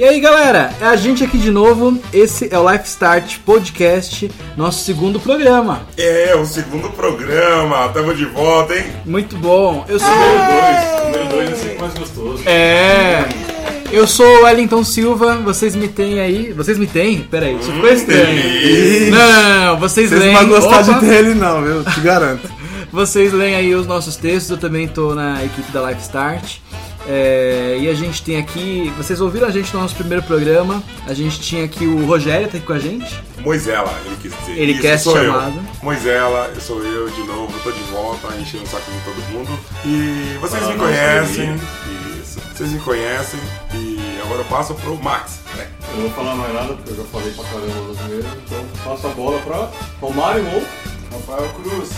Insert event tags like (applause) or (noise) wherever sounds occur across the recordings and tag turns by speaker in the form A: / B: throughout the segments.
A: E aí galera, é a gente aqui de novo. Esse é o Life Start Podcast, nosso segundo programa.
B: É, o segundo programa. Tamo de volta, hein?
A: Muito bom. Eu sou.
C: Número 2 é sempre mais gostoso.
A: É. Eu sou o Wellington Silva, vocês me têm aí. Vocês me têm? Peraí, isso ficou estranho. Não, não, não, vocês
D: Vocês
A: leem.
D: não vão gostar
A: Opa!
D: de ter ele não, viu? Te garanto. (laughs)
A: Vocês leem aí os nossos textos, eu também tô na equipe da Life Start. É, e a gente tem aqui. Vocês ouviram a gente no nosso primeiro programa? A gente tinha aqui o Rogério tá aqui com a gente.
B: Moisela, ele quis dizer.
A: Ele
B: Isso,
A: quer ser
B: sou eu.
A: chamado.
B: Moisela, eu sou eu de novo, tô de volta, enchendo o saco de todo mundo. E vocês
C: Fala,
B: me
C: nossa,
B: conhecem. Isso. Vocês me conhecem. E agora eu passo pro Max. né?
C: Eu não vou falar mais nada porque eu já falei pra caramba no primeiro. Então passa a bola pra Romário ou
E: Rafael Cruz.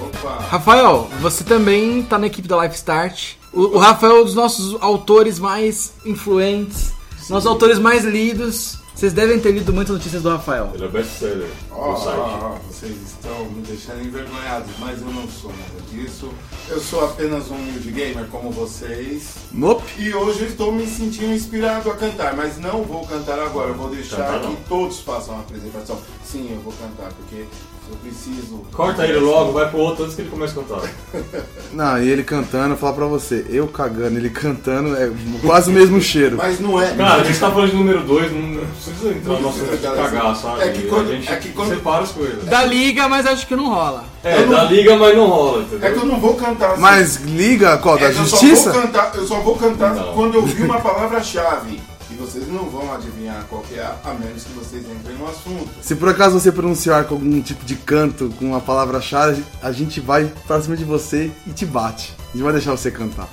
E: Opa!
A: Rafael, você também tá na equipe da Life Start. O, o Rafael é um dos nossos autores mais influentes, nossos autores mais lidos. Vocês devem ter lido muitas notícias do Rafael.
C: ele é best-seller
E: Ó,
C: do site.
E: ó, ó, vocês estão me deixando envergonhados, mas eu não sou nada disso. Eu sou apenas um humilde gamer como vocês.
D: Nope.
E: E hoje eu estou me sentindo inspirado a cantar, mas não vou cantar agora. Eu vou deixar
C: Cantar
E: que todos façam a apresentação. Sim, eu vou cantar, porque eu preciso.
C: Corta ele logo, vai pro outro antes que ele comece a cantar. (laughs)
D: Não, e ele cantando, eu falar pra você, eu cagando, ele cantando, é quase o mesmo cheiro.
E: Mas não é.
C: Cara, a gente tá falando de número 2, não precisa entrar no nosso de cagar, sabe?
E: É que quando-
C: a gente
E: é que quando-
C: separa as coisas.
A: Da liga, mas acho que não rola.
C: É,
E: não-
C: da liga, mas não rola, entendeu?
E: É que eu não vou cantar assim.
D: Mas liga, qual? Da
E: É que eu só
D: justiça?
E: vou cantar, eu só vou cantar
C: Não.
E: quando eu ouvir uma palavra-chave. Vocês não vão adivinhar qual que é, a menos que vocês entrem no assunto.
D: Se por acaso você pronunciar com algum tipo de canto, com uma palavra-chave, a gente vai pra cima de você e te bate. A gente vai deixar você cantar.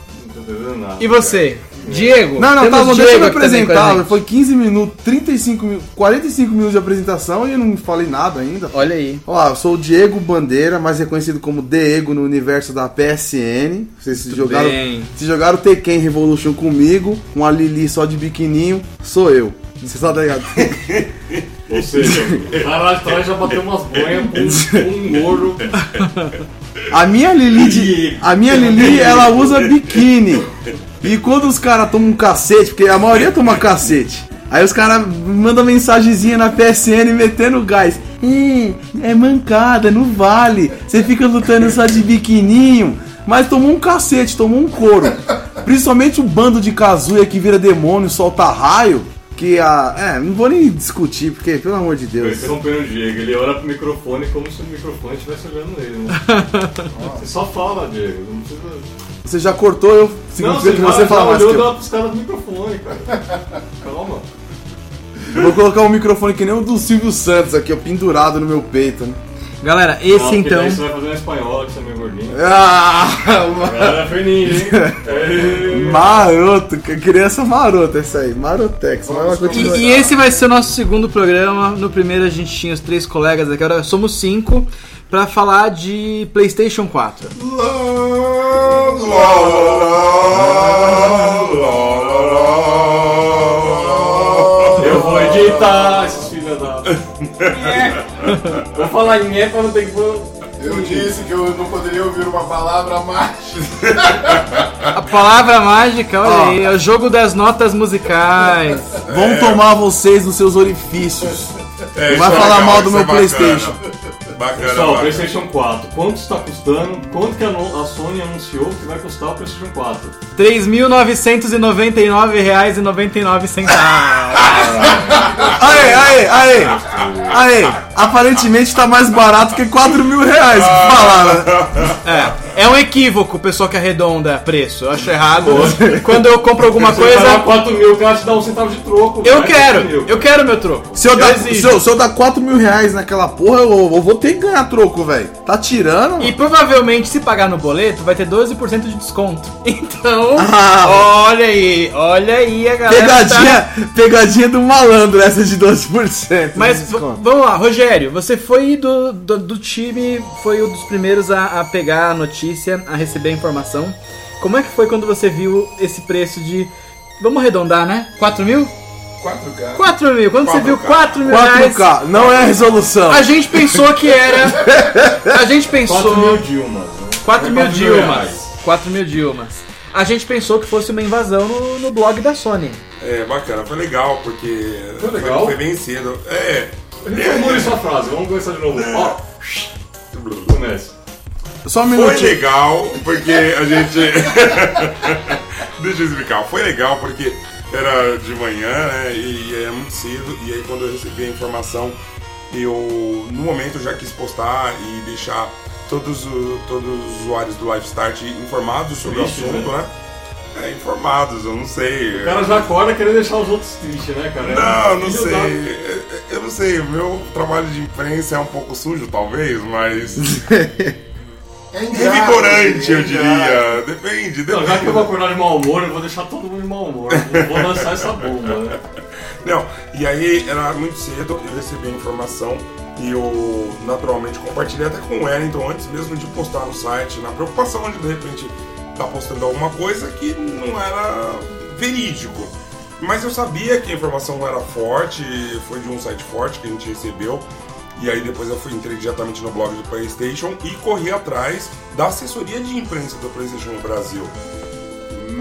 C: Nada.
A: E você? Diego?
D: Não, não,
A: Temos
D: tá bom,
A: Diego
D: deixa eu me
A: a
D: apresentar. Foi 15 minutos, 35 minutos, 45 minutos de apresentação e eu não falei nada ainda.
A: Olha aí.
D: Olá, eu sou o Diego Bandeira, mais reconhecido como Diego no universo da PSN. Vocês se jogaram,
A: bem.
D: se jogaram Tekken Revolution comigo, com a Lili só de biquininho, sou eu. Você tá ligado?
C: Ou seja, lá de trás já bateu umas banhas com um gorro. (laughs)
D: A minha Lili, de- a minha Lili, ela usa biquíni. E quando os caras tomam um cacete, porque a maioria toma cacete. Aí os caras mandam mensagenzinha na PSN metendo gás. Ih, é mancada, não vale. Você fica lutando só de biquininho. Mas tomou um cacete, tomou um couro. Principalmente o bando de Kazuya que vira demônio, solta raio. Que a. É, não vou nem discutir, porque, pelo amor de Deus.
C: Interrompendo o Diego, ele olha pro microfone como se o microfone estivesse olhando ele, né? (laughs) Você só fala, Diego, não precisa.
D: Você já cortou, eu significa que você fala mais eu.
C: lá pros caras do microfone, cara. (laughs) Calma.
D: Vou colocar um microfone que nem o do Silvio Santos aqui, ó, pendurado no meu peito, né?
A: Galera, esse então.
C: Daí você vai fazer uma espanhola, que você é meio gordinho.
D: Ah, (laughs)
C: Galera, foi ninja, hein? (laughs)
D: Maroto, que criança marota essa aí, marotex.
A: E, e esse vai ser o nosso segundo programa. No primeiro a gente tinha os três colegas aqui, agora somos cinco. Pra falar de PlayStation 4.
C: Eu vou editar esses filhos da. (laughs) (laughs) Vou falar em pra não ter que.
E: Eu disse que eu não poderia ouvir uma palavra mais.
A: A palavra mágica, olha
D: Ó.
A: aí, é o jogo das notas musicais.
D: Vão tomar vocês nos seus orifícios.
B: É,
D: Vai
B: é
D: falar
B: legal,
D: mal do
B: isso
D: meu
B: é bacana.
D: PlayStation.
B: Bacana,
C: Pessoal,
B: bacana.
C: PlayStation 4, quanto está custando? Quanto que a, no- a Sony anunciou que vai custar o PlayStation 4?
A: R$ 3.999,99.
D: Aê, aê, aê, aê. Aparentemente tá mais barato que 4 mil reais. Falar, né?
A: É, é um equívoco o pessoal que arredonda preço. Eu acho errado. Quando eu compro alguma
C: Você
A: coisa,
C: 4 mil, o cara te dá um centavo de troco.
A: eu
C: vai,
A: quero.
C: 4 mil.
A: Eu quero meu troco.
D: Se eu, dar,
A: exijo.
D: se, eu, se eu dar 4 mil reais naquela porra, eu, eu vou ter que ganhar troco, velho. Tá tirando?
A: E provavelmente, se pagar no boleto, vai ter 12% de desconto. (laughs) Então,
D: Ah.
A: Olha aí, olha aí a galera.
D: Pegadinha,
A: tá-
D: pegadinha do malandro, essa de 12%.
A: Mas vamos lá, Rogério, você foi do, do, do time, foi um dos primeiros a, a pegar a notícia, a receber a informação. Como é que foi quando você viu esse preço de. Vamos arredondar, né? 4 mil?
E: 4K.
A: 4 mil. Quando você
B: 4K.
A: viu 4 mil reais.
D: 4K, não é a resolução.
A: A gente pensou que era. A gente pensou.
C: 4 mil Dilmas. né?
A: 4 mil
C: É 4 mil
A: Dilmas.
C: reais.
A: 4 mil Dilmas. A gente pensou que fosse uma invasão no, no blog da Sony.
B: É, bacana, foi legal, porque
C: Foi legal?
B: foi bem cedo. É.
C: Reformule sua frase, vamos começar de novo. Ó, comece.
D: Só um
B: Foi
D: minutinho.
B: legal, porque a gente. (laughs) Deixa eu explicar. Foi legal porque era de manhã, né? E era muito cedo. E aí, quando eu recebi a informação, eu, no momento, já quis postar e deixar todos, o- todos os usuários do Live Start informados sobre o assunto, né? É, informados, eu não sei.
C: O cara já acorda querendo deixar os outros tristes, né, cara?
B: Não, não
C: Filho
B: sei. Eu- Eu não sei. O meu trabalho de imprensa é um pouco sujo, talvez, mas. (laughs)
E: É
B: Revigorante,
E: é
B: eu
E: ingrato.
B: diria. Depende,
C: Não, já que eu vou
B: depende.
C: acordar de mau humor, eu vou deixar todo mundo de mau humor. Eu vou lançar essa bomba, né? (laughs)
B: Não, e aí era muito cedo, eu recebi a informação e eu naturalmente compartilhei até com o Wellington antes mesmo de postar no site, na preocupação de de repente estar postando alguma coisa que não era verídico. Mas eu sabia que a informação era forte, foi de um site forte que a gente recebeu. E aí depois eu fui entrei diretamente no blog do PlayStation e corri atrás da assessoria de imprensa do PlayStation no Brasil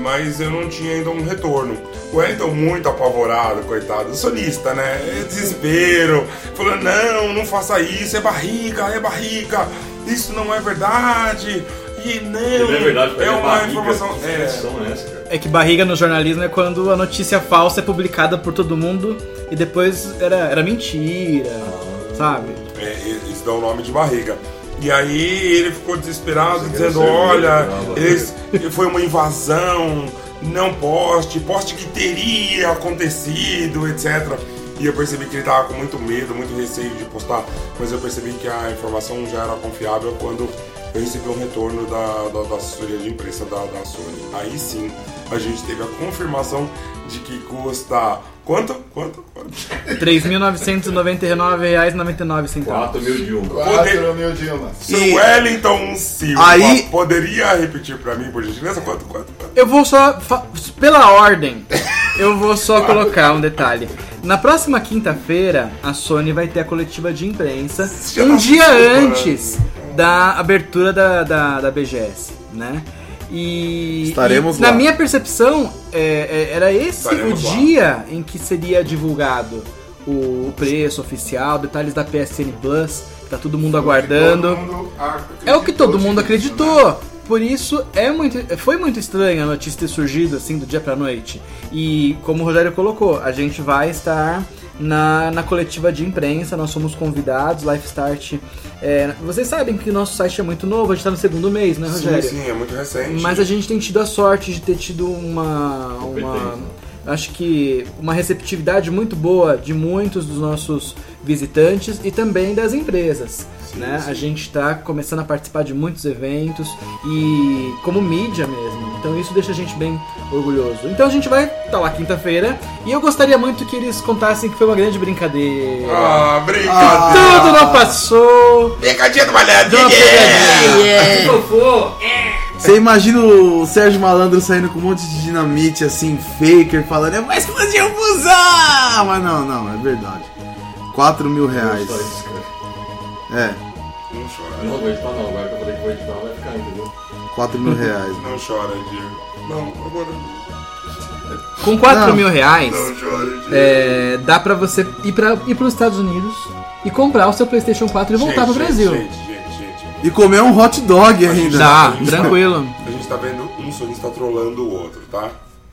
B: mas eu não tinha ainda um retorno. O Wellington muito apavorado, coitado, solista, né? É desespero, falando, não, não faça isso, é barriga, é barriga, isso não é verdade, e não,
C: Não é verdade,
B: é
C: é
B: uma
C: barriga.
B: informação.
C: Que
B: É,
C: é essa, cara?
A: É que barriga no jornalismo é quando a notícia falsa é publicada por todo mundo e depois era, era mentira, sabe?
B: É, isso dá o nome de barriga. E aí ele ficou desesperado, dizendo, olha,
C: livre, não, barriga."
B: eles, foi uma invasão, não poste, poste que teria acontecido, etc. E eu percebi que ele tava com muito medo, muito receio de postar, mas eu percebi que a informação já era confiável quando eu recebi um retorno da, da, da assessoria de imprensa da, da Sony. Aí sim, a gente teve a confirmação de que custa... Quanto? Quanto? Quanto?
A: R$ 3.999,99.
C: 4 mil de um.
E: 4 mil Dilmas.
B: Seu
D: E-
B: Wellington Silva,
D: Aí-
B: poderia repetir pra mim, por gentileza? Quanto, quanto, quanto?
A: Eu vou só. Pela ordem, eu vou só colocar um detalhe. Na próxima quinta-feira, a Sony vai ter a coletiva de imprensa
B: Já
A: um
B: tá
A: dia antes da abertura da, da, da BGS, né? E,
D: Estaremos
A: e
D: lá.
A: na minha percepção, é, é, era esse
B: Estaremos
A: o
B: lá.
A: dia em que seria divulgado o, preço oficial, detalhes da PSN Plus, que tá todo mundo aguardando.
E: Todo mundo
A: É o que todo mundo
E: nisso,
A: acreditou.
E: né?
A: Por isso é muito, foi muito estranha a notícia ter surgido assim do dia pra noite. E como o Rogério colocou, a gente vai estar na, na coletiva de imprensa, nós somos convidados, Life Start. é, vocês sabem que o nosso site é muito novo, a gente tá no segundo mês, né,
B: Sim,
A: Rogério?
B: sim, é muito recente.
A: Mas a gente tem tido a sorte de ter tido uma. uma acho que uma receptividade muito boa de muitos dos nossos visitantes e também das empresas. Né? A gente está começando a participar de muitos eventos e como mídia mesmo. Então isso deixa a gente bem orgulhoso. Então a gente vai estar lá quinta-feira e eu gostaria muito que eles contassem que foi uma grande brincadeira.
B: Ah, brincadeira.
A: Tudo não passou.
B: Brincadinha do malhadinha.
A: pegadinha.
C: Fofo!
D: Você imagina o Sérgio Malandro saindo com um monte de dinamite, assim, faker, falando, eu vou explodir o busão! Mas não, não, é verdade. 4 mil reais.
C: Cara.
D: É,
B: Não chora.
C: Não vou editar não, agora que eu falei que vou editar vai ficar, entendeu?
D: 4 mil reais.
B: Não chora, Diego. Não, agora
A: Com 4
D: Não.
A: mil reais.
B: não chora, Diego.
A: É, dá pra você ir para ir os Estados Unidos e comprar o seu PlayStation 4 e voltar pro
B: Gente,
A: Brasil.
B: Gente, gente, gente.
D: E comer um hot dog ainda.
A: Dá,
B: tá-
A: tranquilo.
B: A gente tá vendo um sonista trolando o outro, tá?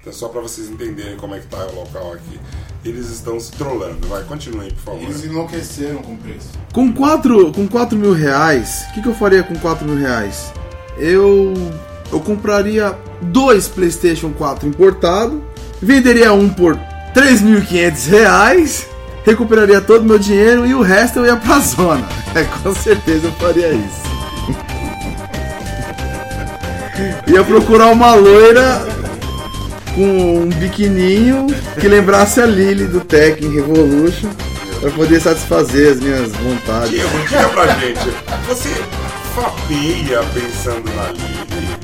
B: É só pra vocês entenderem como é que tá o local aqui. Eles estão se trollando. Vai, continuem, por favor.
E: Eles enlouqueceram com o preço.
D: Com 4, com 4 mil reais, o que, que eu faria com 4 mil reais? Eu, eu compraria dois PlayStation 4 importado, venderia um por 3.500 reais, recuperaria todo o meu dinheiro e o resto eu ia pra zona. (laughs) É, com certeza eu faria isso. (laughs) Ia procurar uma loira com um biquininho que lembrasse a Lily do Tekken Revolution pra poder satisfazer as minhas vontades.
B: Diego, diga pra gente. Você fapeia pensando na Lili?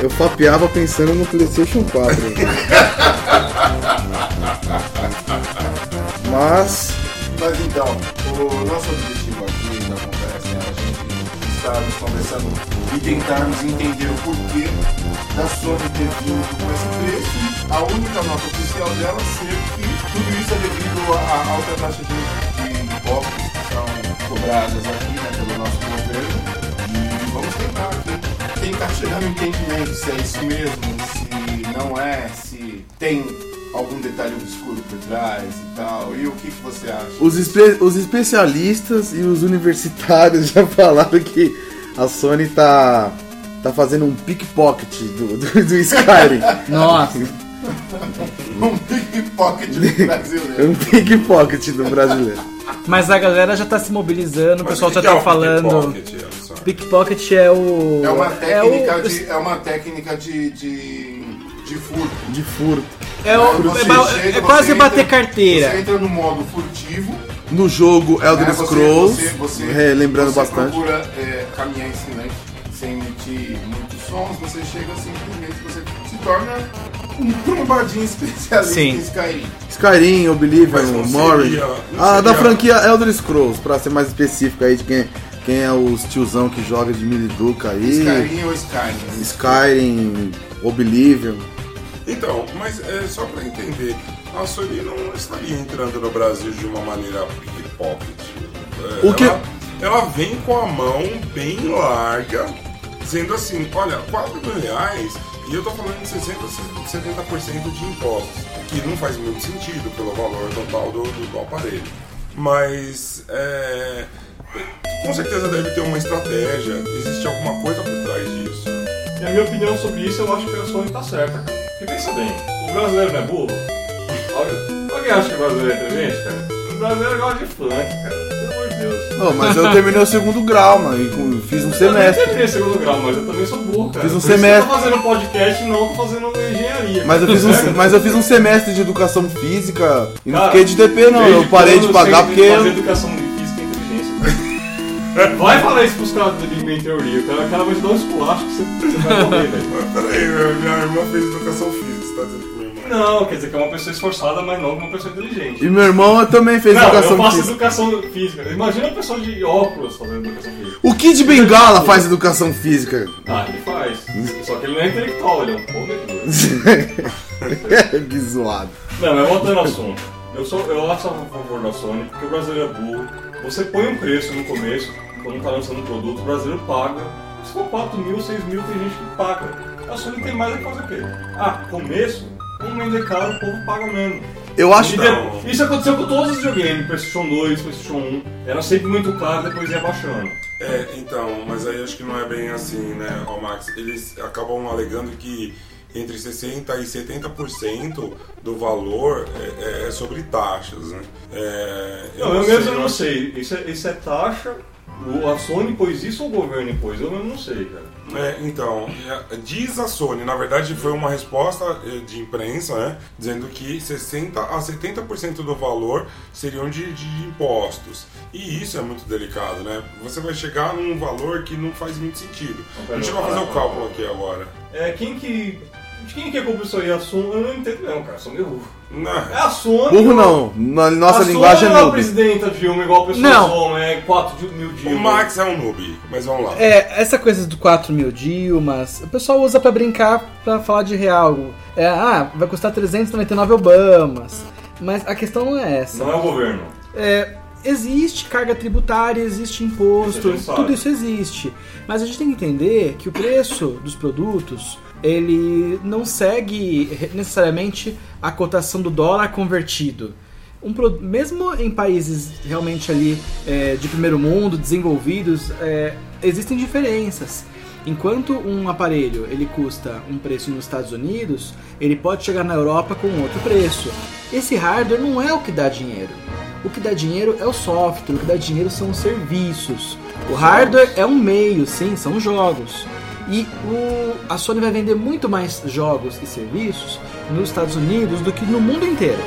D: Eu fapeava pensando no PlayStation 4. (laughs) Mas
E: Mas então, o nosso objetivo aqui da conversa a gente estarmos conversando e tentarmos entender o porquê da Sony ter vindo com esse preço. A única nota oficial dela ser que tudo isso é devido à alta taxa de, de impostos que são cobradas aqui né, pelo nosso governo. E vamos tentar aqui tentar chegar no entendimento se é isso mesmo, se não é, se tem algum detalhe obscuro por trás e tal. E o que, que você acha?
D: Os, espe- os especialistas e os universitários (laughs) já falaram que a Sony tá, tá fazendo um pickpocket do, do, do Skyrim. (laughs)
A: Nossa.
E: Um pickpocket brasileiro.
D: um pickpocket do brasileiro.
A: Mas a galera já tá se mobilizando, o
B: Mas
A: pessoal
B: que
A: já
B: que é
A: tá
B: o
A: falando.
B: pickpocket?
A: Pickpocket é o.
E: É uma técnica,
A: o-
E: de, é uma técnica de, de, de furto.
D: De furto.
A: É, o-
E: Você
A: é
E: chega,
A: é quase
E: você
A: bater
E: entra-
A: carteira.
E: Você entra no modo furtivo.
D: No jogo Elder
E: né, você-
D: Scrolls,
E: você- você-
D: relembrando
E: você
D: bastante.
E: procura é, caminhar em silêncio, sem emitir muitos sons. Você chega simplesmente, você se torna um (laughs) trombadinho especialista
A: Sim.
E: em Skyrim.
D: Skyrim, Oblivion, Morrowind. Ah, da franquia Elder Scrolls, pra ser mais específico aí de quem, quem é os tiozão que joga de Miliduca aí.
E: Skyrim ou Skyrim?
D: Skyrim, Oblivion.
B: Então, mas é, só para entender, a Sony não estaria entrando no Brasil de uma maneira pickpocket. É,
D: O que-
B: ela, ela vem com a mão bem larga, dizendo assim, olha, 4 mil reais, e eu tô falando de 60, 70% de impostos, que não faz muito sentido pelo valor total do, do- do aparelho. Mas é, com certeza deve ter uma estratégia, existe alguma coisa por trás disso.
C: E a minha opinião sobre isso, eu acho que a Sony tá certa, cara. Porque pensa bem, o brasileiro não é burro? Alguém, acha que o brasileiro é inteligente, cara? O brasileiro gosta de funk, cara. Pelo amor de Deus.
D: Não, mas eu terminei o segundo grau, mano, e fiz um
C: Eu
D: semestre.
C: terminei segundo grau, mas eu também sou burro, cara.
D: Fiz um
C: Por isso
D: semestre.
C: Eu tô fazendo podcast e não tô fazendo engenharia.
D: Mas eu, fiz um, (laughs) mas eu fiz um semestre de educação física e não
C: Cara,
D: fiquei de DP não, eu parei de pagar porque.
C: Fazer educação Vai falar isso pros caras do Big Bang Theory. O cara, o cara vai te dar um esculacho que você, você vai morrer, velho.
B: Peraí, minha- irmã fez educação física, você tá dizendo que minha irmã.
C: Não, quer dizer que é uma pessoa esforçada, mas não uma pessoa inteligente.
D: E meu irmão também fez
C: Não, eu
D: educação
C: faço
D: física.
C: educação física. Imagina uma pessoa de óculos fazendo educação física.
D: O Kid Bengala faz educação física.
C: Ah, ele faz. Só que ele não é intelectual, ele é um (laughs) comedor.
D: que zoado.
C: Não, mas voltando ao assunto. Eu, sou, eu acho a favor da Sony, porque o brasileiro é burro. Você põe um preço no começo, quando tá lançando um produto, o brasileiro paga. Se for 4 mil, 6 mil, tem gente que paga. A Sony tem mais a que fazer o quê? Ah, começo, vamos vender caro, o povo paga mesmo.
D: Eu acho
C: E
B: Não.
C: de- Isso aconteceu com todos os videogames, PlayStation 2, PlayStation 1. Era sempre muito caro, depois ia baixando.
B: É, então, mas aí acho que não é bem assim, né, ó Max? Eles acabam alegando que entre 60% e 70% do valor é, é sobre taxas, né? É,
C: Não, eu mesmo eu não sei. Isso é, isso é taxa. O, a Sony pôs isso ou o governo pôs? Eu não sei, cara.
B: É, então, é, diz a Sony, na verdade foi uma resposta eh, de imprensa, né, dizendo que 60 a 70% do valor seriam de, de impostos. E isso é muito delicado, né? Você vai chegar num valor que não faz muito sentido. A gente vai fazer o cálculo aqui agora.
C: É, quem que. De quem que é culpa isso aí? A Sony? Eu não entendo não, cara. Sou meio.
B: Não,
C: É a Sony.
D: Burro
C: ou-
D: não, na nossa
C: a
D: linguagem é
C: ou a
D: noob.
C: presidenta Dilma, igual o pessoal
A: Não.
C: é 4 mil
B: o
C: Dilma.
B: Max é um noob, mas vamos lá.
A: É, essa coisa do 4 mil Dilmas, o pessoal usa pra brincar, pra falar de real. É, ah, vai custar 399 Obamas. Mas a questão não é essa.
C: Não é o governo.
A: É, existe carga tributária, existe imposto,
C: Isso sabe.
A: tudo isso existe. Mas a gente tem que entender que o preço dos produtos ele não segue necessariamente a cotação do dólar convertido. Um mesmo em países realmente ali é, de primeiro mundo, desenvolvidos, é, existem diferenças. Enquanto um aparelho ele custa um preço nos Estados Unidos, ele pode chegar na Europa com outro preço. Esse hardware não é o que dá dinheiro. O que dá dinheiro é o software, o que dá dinheiro são os serviços. O hardware é um meio, sim, são jogos. E o- a Sony vai vender muito mais jogos e serviços nos Estados Unidos do que no mundo inteiro.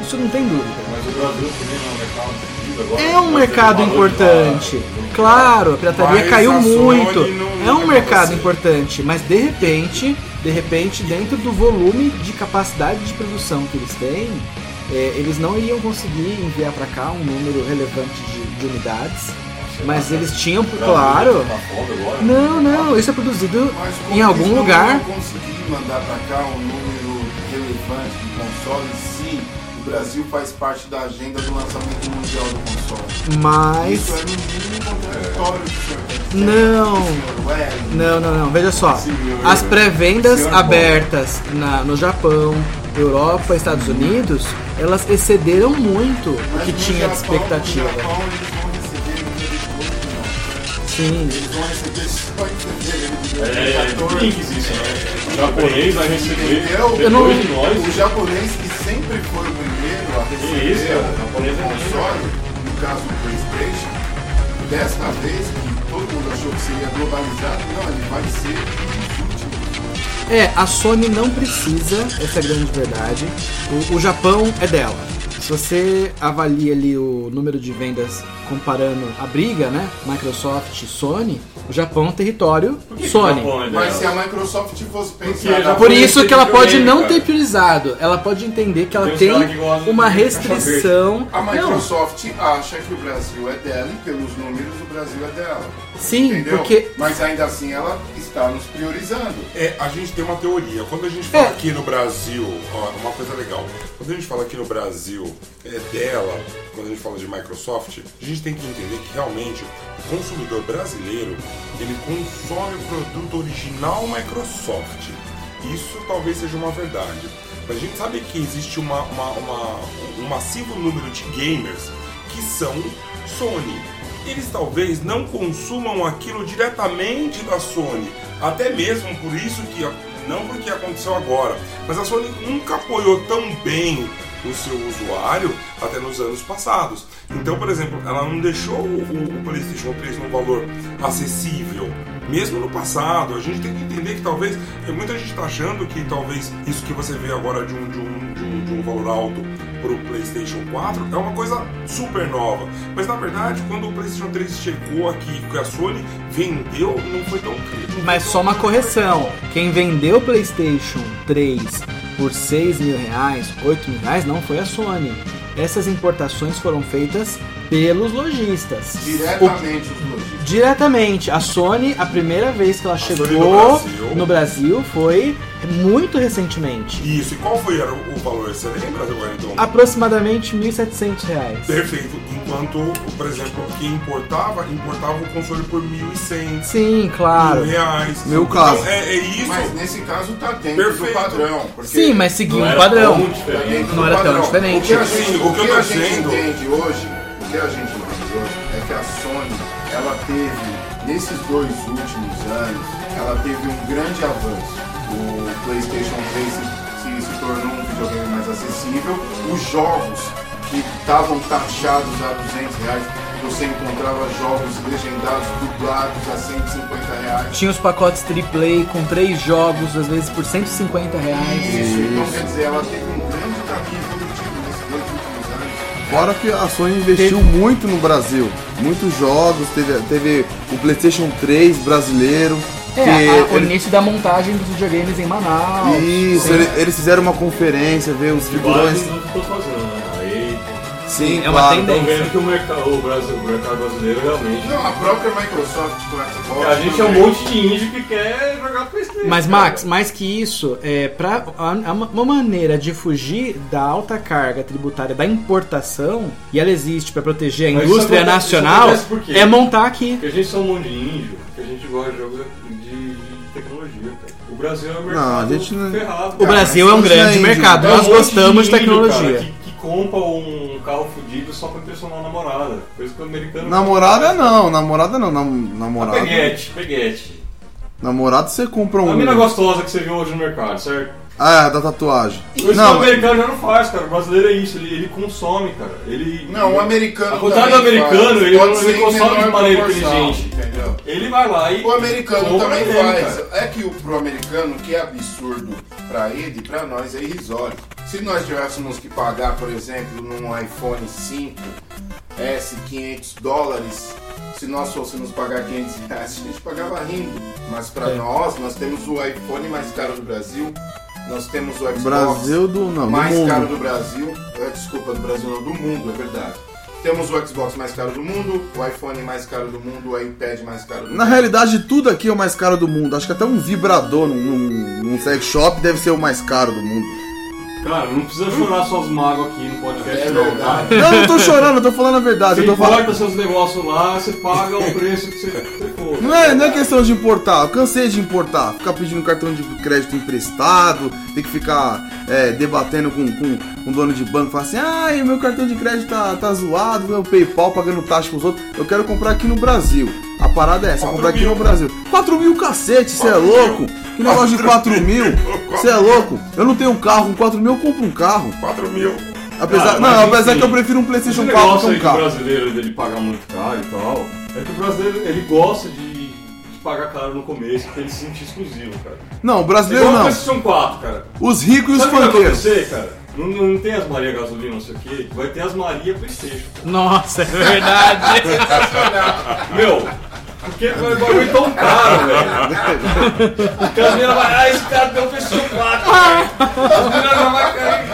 A: Isso não tem dúvida.
C: Mas o Brasil também não é um mercado agora.
A: É um mercado
C: lá,
A: importante. Claro, a pirataria
B: Mas
A: caiu
B: a
A: muito. É um mercado
B: você.
A: importante, mas de repente, de repente, dentro do volume de capacidade de produção que eles têm, é, eles não iriam conseguir enviar para cá um número relevante de, de unidades. Mas eles tinham, claro. Não, não, isso é produzido em algum lugar.
E: conseguir mandar pra cá um número relevante de consoles se o Brasil faz parte da agenda do lançamento mundial do console.
A: Mas.
E: Isso é no mínimo contraditório do.
A: Não.
E: Wellington.
A: Não, não, não. Veja só. As pré-vendas
E: Senhor
A: abertas na, no Japão, Europa, Estados Unidos, elas excederam muito o que tinha de expectativa. Sim.
C: É,
E: 2014.
C: Links isso, né? O japonês vai receber depois
A: Eu não-
C: de nós.
E: O japonês que sempre foi o primeiro a receber
C: isso. O japonês é
E: console, no caso do Playstation, desta vez que todo mundo achou que seria globalizado, não, ele vai ser.
A: É, a Sony não precisa, essa é a grande verdade. O, o Japão é dela. Se você avalia ali o número de vendas comparando a briga, né? Microsoft e Sony, o Japão é um território
C: que
A: Sony.
C: Japão é
E: Mas se a Microsoft fosse pensar...
A: Por isso que ela pode não
C: cara.
A: ter priorizado. Ela pode entender que ela
C: Tem que
A: uma restrição.
E: A
A: Não,
E: Microsoft acha que o Brasil é dela e pelos números o Brasil é dela.
A: Sim,
E: Entendeu?
A: porque
E: Mas ainda assim ela está nos priorizando.
B: É, a gente tem uma teoria. Quando a gente fala
A: É.
B: aqui no Brasil, ó, uma coisa legal. Quando a gente fala aqui no Brasil é dela, quando a gente fala de Microsoft, a gente tem que entender que realmente o consumidor brasileiro ele consome o produto original Microsoft. Isso talvez seja uma verdade. Mas a gente sabe que existe uma, uma- uma- um massivo número de gamers que são Sony. Eles talvez não consumam aquilo diretamente da Sony. Até mesmo por isso que, não porque aconteceu agora, mas a Sony nunca apoiou tão bem o seu usuário até nos anos passados. Então, por exemplo, ela não deixou o, o PlayStation 3 num valor acessível. Mesmo no passado, a gente tem que entender que talvez. Muita gente está achando que talvez isso que você vê agora de um, de um, de um, de um valor alto para o PlayStation 4 é uma coisa super nova. Mas na verdade, quando o PlayStation 3 chegou aqui, que a Sony vendeu, não foi tão crítico.
A: Mas só uma correção. Quem vendeu o PlayStation 3 por 6 mil reais, 8 mil reais, não foi a Sony. Essas importações foram feitas pelos lojistas. O-
E: Diretamente os lojistas.
A: diretamente. A Sony, a primeira vez que ela
B: Sony
A: chegou
B: no Brasil.
A: no Brasil foi muito recentemente.
B: Isso, e qual foi o valor? Você lembra, Wellington?
A: Aproximadamente 1.700 reais.
B: Perfeito. Enquanto, por exemplo, quem importava, importava o console por 1.100.
A: Sim, claro.
B: mil reais.
D: Meu
B: Então,
D: caso.
B: é, é isso.
E: Mas nesse caso tá dentro
B: Perfeito.
E: do padrão. Porque
A: Sim, mas um
C: era
A: padrão. Não era tão diferente.
E: O que a gente,
B: Sim,
E: o
B: o que eu
E: que a gente entende hoje, o que a gente entende hoje é que a Sony, ela teve, nesses dois últimos anos, ela teve um grande avanço. O PlayStation 3 se, se, se tornou um videogame mais acessível. Os jogos que estavam taxados a 200 reais, você encontrava jogos legendados, dublados a 150 reais.
A: Tinha os pacotes AAA com três jogos, às vezes por 150 reais.
E: Isso, então quer dizer, ela teve um grande caminho evolutivo nesses dois últimos anos.
D: Fora que a Sony investiu muito no Brasil. Muitos jogos, teve, teve o PlayStation 3 brasileiro.
A: É,
D: que
A: a- o
D: ele-
A: início da montagem dos videogames em Manaus.
D: Isso, ele- eles fizeram uma conferência, ver os figurões.
C: não né? Aí
D: Sim,
A: é uma
D: claro.
A: tendência.
C: estão vendo que o mercado, o, Brasil, o mercado brasileiro realmente.
E: Não, a própria Microsoft com o Xbox.
C: A gente é um monte de índio que quer jogar Playstation.
A: Mas,
C: cara.
A: Max, mais que isso, é, pra, a- a- uma maneira de fugir da alta carga tributária da importação, e ela existe para proteger a
C: Mas
A: indústria
C: acontece-
A: nacional, é montar aqui.
C: Porque a gente são um monte de índio, que a gente gosta de jogo de, de tecnologia, cara. O Brasil é um mercado
D: Não, a gente não-
C: ferrado.
A: O
C: cara.
A: Brasil é um grande mercado,
C: É
A: nós gostamos de
C: índio,
A: tecnologia.
C: Compra um carro fudido só pra impressionar a namorada. Coisa que o americano.
D: Namorada não, namorada não, nam,
C: A
D: namorada.
C: peguete, peguete.
D: Namorado você compra um.
C: A mina gostosa que você viu hoje no mercado, certo?
D: Ah, é, da tatuagem.
C: Coisa que o
D: Não, mas-
C: americano já não faz, cara. O brasileiro é isso, ele, ele consome, cara. Ele.
E: Não, o americano.
C: Ao contrário do americano,
E: faz.
C: ele ele consome de maneira inteligente.
E: Entendeu?
C: Ele vai lá e.
E: O americano também faz.
C: cara.
E: É que o pro americano, o que é absurdo pra ele, pra nós é irrisório. Se nós tivéssemos que pagar, por exemplo, num iPhone 5 S 500 dólares, se nós fôssemos pagar 500 reais, a gente pagava rindo. Mas pra
A: É.
E: nós, nós temos o iPhone mais caro do Brasil, nós temos o Xbox
D: Brasil do. Não, do
E: mais
D: mundo.
E: caro do Brasil, é, desculpa, do Brasil não, do mundo, é verdade. Temos o Xbox mais caro do mundo, o iPhone mais caro do mundo, o iPad mais caro do mundo.
D: Na realidade, tudo aqui é o mais caro do mundo. Acho que até um vibrador num, num, num sex shop deve ser o mais caro do mundo.
C: Cara, não precisa chorar suas mágoas aqui no podcast,
E: É
C: não,
E: verdade.
C: tá?
D: Não, eu não tô chorando, eu tô falando a verdade.
C: Você
D: Eu tô falando...
C: importa seus negócios lá, você paga o preço que você,
D: Não é, não é questão de importar, eu cansei de importar. Ficar pedindo cartão de crédito emprestado, ter que ficar é, debatendo com, com, com o dono de banco, falar assim, ai, meu cartão de crédito tá, tá zoado, meu Paypal pagando taxa pros outros. Eu quero comprar aqui no Brasil. A parada é essa, comprar aqui
B: mil.
D: no Brasil. 4 mil cacete, você é louco?
B: mil.
D: Que negócio de 4
B: Quatro
D: mil? Você é louco? Eu não tenho um carro, com 4 mil eu compro um carro.
B: 4 mil.
D: Apesar,
C: Cara,
D: não, apesar
C: enfim,
D: que eu prefiro um Playstation 4
C: negócio
D: que um carro.
C: brasileiro dele pagar muito caro e tal, é que o brasileiro ele gosta de, de pagar caro no começo, pra ele se sentir exclusivo, cara.
D: Não, o brasileiro
C: Igual
D: não.
C: PlayStation 4, cara.
D: Os ricos e os
C: Sabe o que vai
D: funkeiros.
C: acontecer, cara? Não, não tem as Maria Gasolina, não sei o quê, vai ter as Maria Playstation.
A: Nossa, é verdade. (laughs)
C: Meu, porque vai o bagulho tão caro, velho. Porque as meninas vai, ah, esse cara tem um PlayStation 4, velho. As meninas já vai cair.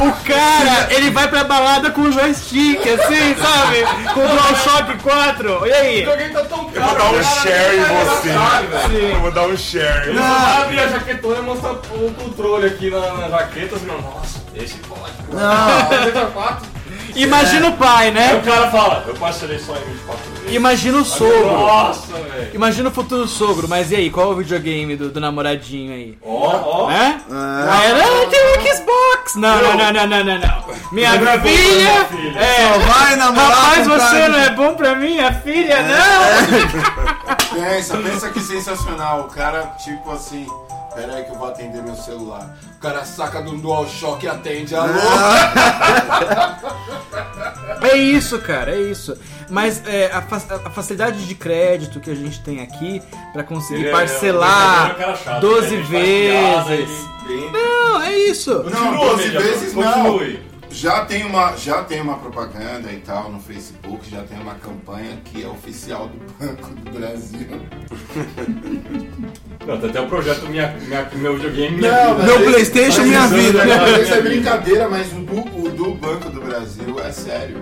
A: O cara, ele vai pra balada com o joystick, assim, sabe? Com o DualShock 4. E aí?
C: O tá tão
B: Eu
C: caro.
B: vou dar um
C: cara,
B: share em você. Eu vou dar um share.
C: Ele só vai abrir a jaquetona e mostrar o controle aqui na, na jaqueta, assim, nossa, esse pode.
D: Não.
C: PlayStation (laughs) 4.
A: Imagina o pai,
C: Aí
A: né?
C: o cara fala, eu parcelei só em 24 vezes.
A: Imagina o sogro.
C: Nossa, velho.
A: Imagina o futuro sogro, mas e aí, qual é o videogame do, do namoradinho aí?
C: Ó, ó.
D: É.
A: Ah, era, ah, tem um Xbox! Não, não, não, não, não, não, não. Minha
C: é
A: filha!
C: minha filha.
A: É,
D: Vai namorar
A: rapaz, você não é bom pra minha filha, não! (laughs)
E: Pensa, pensa que sensacional. O cara, tipo assim, pera aí que eu vou atender meu celular. O cara saca do DualShock e atende. Alô? (laughs)
A: É isso, cara, é isso. Mas é, a, fa- a facilidade de crédito que a gente tem aqui pra conseguir
C: é-
A: parcelar
C: é chato,
A: 12
C: né? Faz piada,
A: vezes.
C: ele-
A: Não, é isso.
E: Não,
C: Continua,
E: 12
C: mídia,
E: vezes não.
C: continue.
E: Já tem, uma, já tem uma propaganda e tal no Facebook, já tem uma campanha que é oficial do Banco do Brasil. (laughs)
C: Não, tem até o projeto minha, minha, Meu Videogame Minha
E: Não,
C: Vida.
D: Meu
E: Mas
D: Playstation, minha
E: isso-
D: vida.
E: Isso é brincadeira, mas o do, o do Banco do Brasil é sério.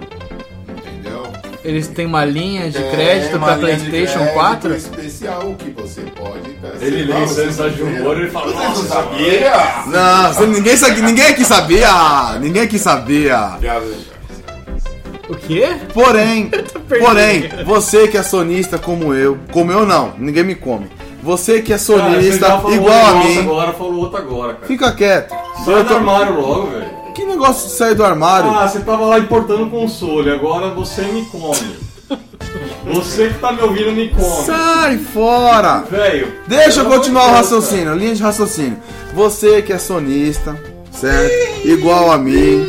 E: Entendeu?
A: Eles têm uma linha de crédito
E: de
A: PlayStation
E: crédito
A: 4?
E: especial que você pode.
C: Ele lê isso antes de humor e ele fala, nossa,
E: sabia?
D: Não, você- ninguém, sa- ninguém aqui sabia. Ninguém aqui sabia.
A: O quê?
D: Porém, (laughs) porém, você que é sonista como eu, como eu não, ninguém me come. Você que é
C: Cara,
D: sonista
C: falou
D: igual a mim,
C: agora, falou outro agora, cara.
D: fica quieto.
C: Sai
D: Eu
C: do
D: tô-
C: armário logo, velho.
D: Negócio de sair do armário?
C: Ah, você tava lá importando console, agora você me come. Você que tá me ouvindo me come.
D: Sai fora!
C: Velho.
D: Deixa eu continuar o raciocínio, linha de raciocínio. Você que é sonista, certo? Igual a mim.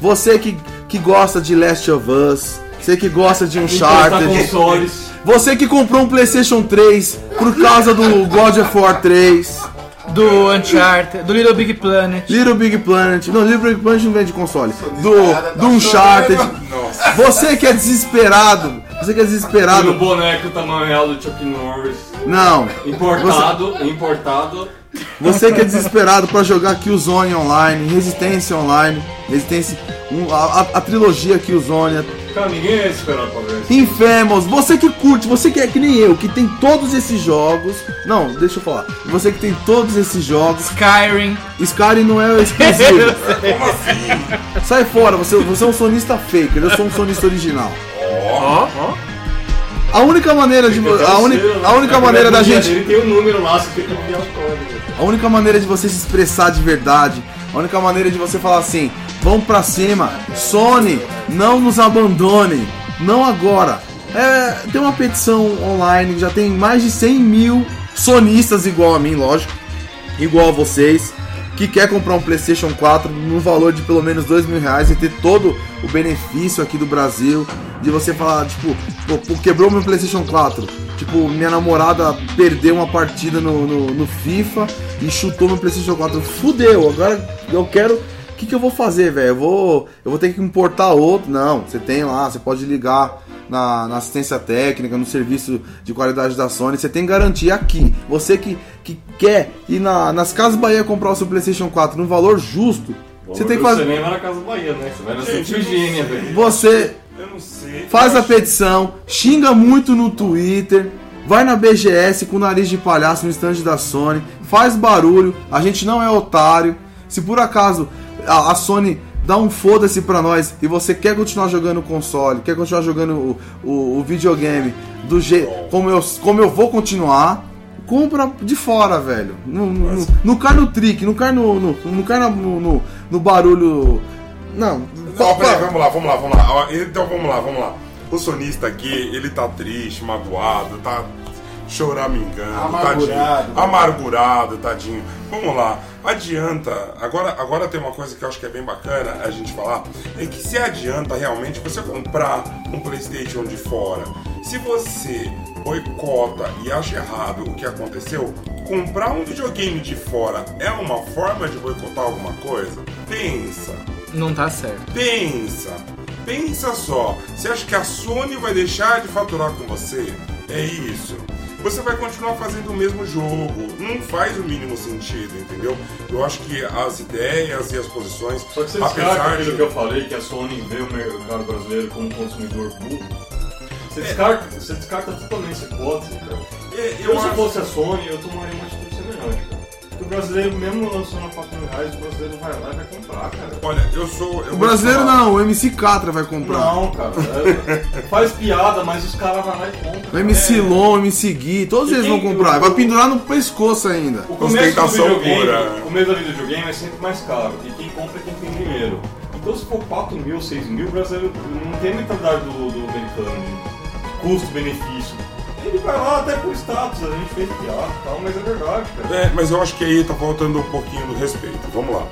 D: Você que, que gosta de Last of Us. Você que gosta de Uncharted.
C: consoles.
D: Você que comprou um PlayStation 3 por causa do God of War 3.
A: Do Uncharted, do Little Big Planet.
D: Little Big Planet. Não, Little Big Planet não vem de console. Do, do Uncharted.
E: chorando.
D: Você que é desesperado. Você que é
C: E no
D: desesperado.
C: boneco tamanho real do Chuck Norris.
D: Não.
C: Importado, importado.
D: Você que é desesperado pra jogar Killzone Online, Resistência Online, Resistência. a, a- a trilogia Killzone,
C: Cara, ninguém é esperado pra ver isso.
D: Infamous, você que curte, você que é que nem eu, que tem todos esses jogos. Não, deixa eu falar. Você que tem todos esses jogos.
A: Skyrim.
D: Skyrim não é exclusivo. (laughs) Sai fora, você, você é um sonista faker, eu sou um sonista original. A única maneira de a, uni, a única maneira da gente
C: Ele tem um número lá, você tem que enviar o código.
D: A única maneira de você se expressar de verdade, a única maneira de você falar assim, vamos pra cima, Sony, não nos abandone, não agora. É, tem uma petição online, já tem mais de 100 mil sonistas igual a mim, lógico, igual a vocês, que quer comprar um PlayStation 4 no valor de pelo menos dois mil reais e ter todo o benefício aqui do Brasil, de você falar, tipo, pô, quebrou meu PlayStation 4. Tipo, minha namorada perdeu uma partida no, no, no FIFA e chutou meu PlayStation 4. Fudeu, agora eu quero. O que, que eu vou fazer, velho? Eu vou, eu vou ter que importar outro? Não, você tem lá, você pode ligar na, na assistência técnica, no serviço de qualidade da Sony, você tem garantia aqui. Você que, que quer ir na, nas Casas Bahia comprar o seu PlayStation 4 num valor justo, Você tem que fazer.
C: Você nem vai na Casa Bahia, né? Você vai na Higiene,
B: sei.
C: velho.
D: Você
B: Eu não sei.
D: faz
B: eu
D: a
B: acho-
D: petição, xinga muito no Twitter, vai na BGS com o nariz de palhaço no stand da Sony, faz barulho, a gente não é otário. Se por acaso a, a Sony dá um foda-se pra nós e você quer continuar jogando o console, quer continuar jogando o, o, o videogame do jeito como eu, como eu vou continuar, compra de fora, velho. Não, não, não cai no trick, não cai no, no, não no, no, no barulho. Não,
B: Não, peraí, vamos lá, vamos lá, vamos lá. Então vamos lá, vamos lá. O sonista aqui, ele tá triste, magoado, tá choramingando,
E: Amargurado.
B: tadinho. Amargurado, tadinho. Vamos lá. Adianta. Agora, agora tem uma coisa que eu acho que é bem bacana a gente falar. É que se adianta realmente você comprar um Playstation de fora. Se você boicota e acha errado o que aconteceu, comprar um videogame de fora é uma forma de boicotar alguma coisa? Pensa.
A: Não tá certo.
B: Pensa, pensa só. Você acha que a Sony vai deixar de faturar com você? É isso. Você vai continuar fazendo o mesmo jogo. Não faz o mínimo sentido, entendeu? Eu acho que as ideias e as posições,
C: Só que você descarta
B: apesar
C: aquilo
B: de
C: que eu falei, que a Sony vê o mercado brasileiro como consumidor burro. Você descarta, você descarta totalmente essa hipótese, cara.
B: É,
C: Eu,
B: eu
C: se
B: acho-
C: fosse a Sony, eu tomaria uma atitude semelhante, cara. Porque o brasileiro, mesmo lançando a 4 mil reais, o brasileiro vai lá e vai comprar, cara.
B: Olha, eu sou. eu
D: O
B: vou
D: brasileiro
B: falar.
D: não, o MC Catra vai comprar.
C: Não, cara. é- faz piada, mas os caras vão lá e compram.
D: O MC
C: É,
D: Lon, o MC Gui, todos
C: E
D: eles vão
C: quem-
D: comprar.
C: o-
D: Vai pendurar no pescoço ainda.
C: O começo do
B: Ostentação
C: videogame,
B: pura.
C: o começo da vida do videogame é sempre mais caro. E quem compra é quem tem dinheiro. Então se for 4 mil, 6 mil, o brasileiro não tem a mentalidade do, do americano de custo-benefício. Ele vai lá até por status, a gente fez piada e tal, mas é verdade, cara.
B: É, mas eu acho que aí tá faltando um pouquinho do respeito. Vamos lá.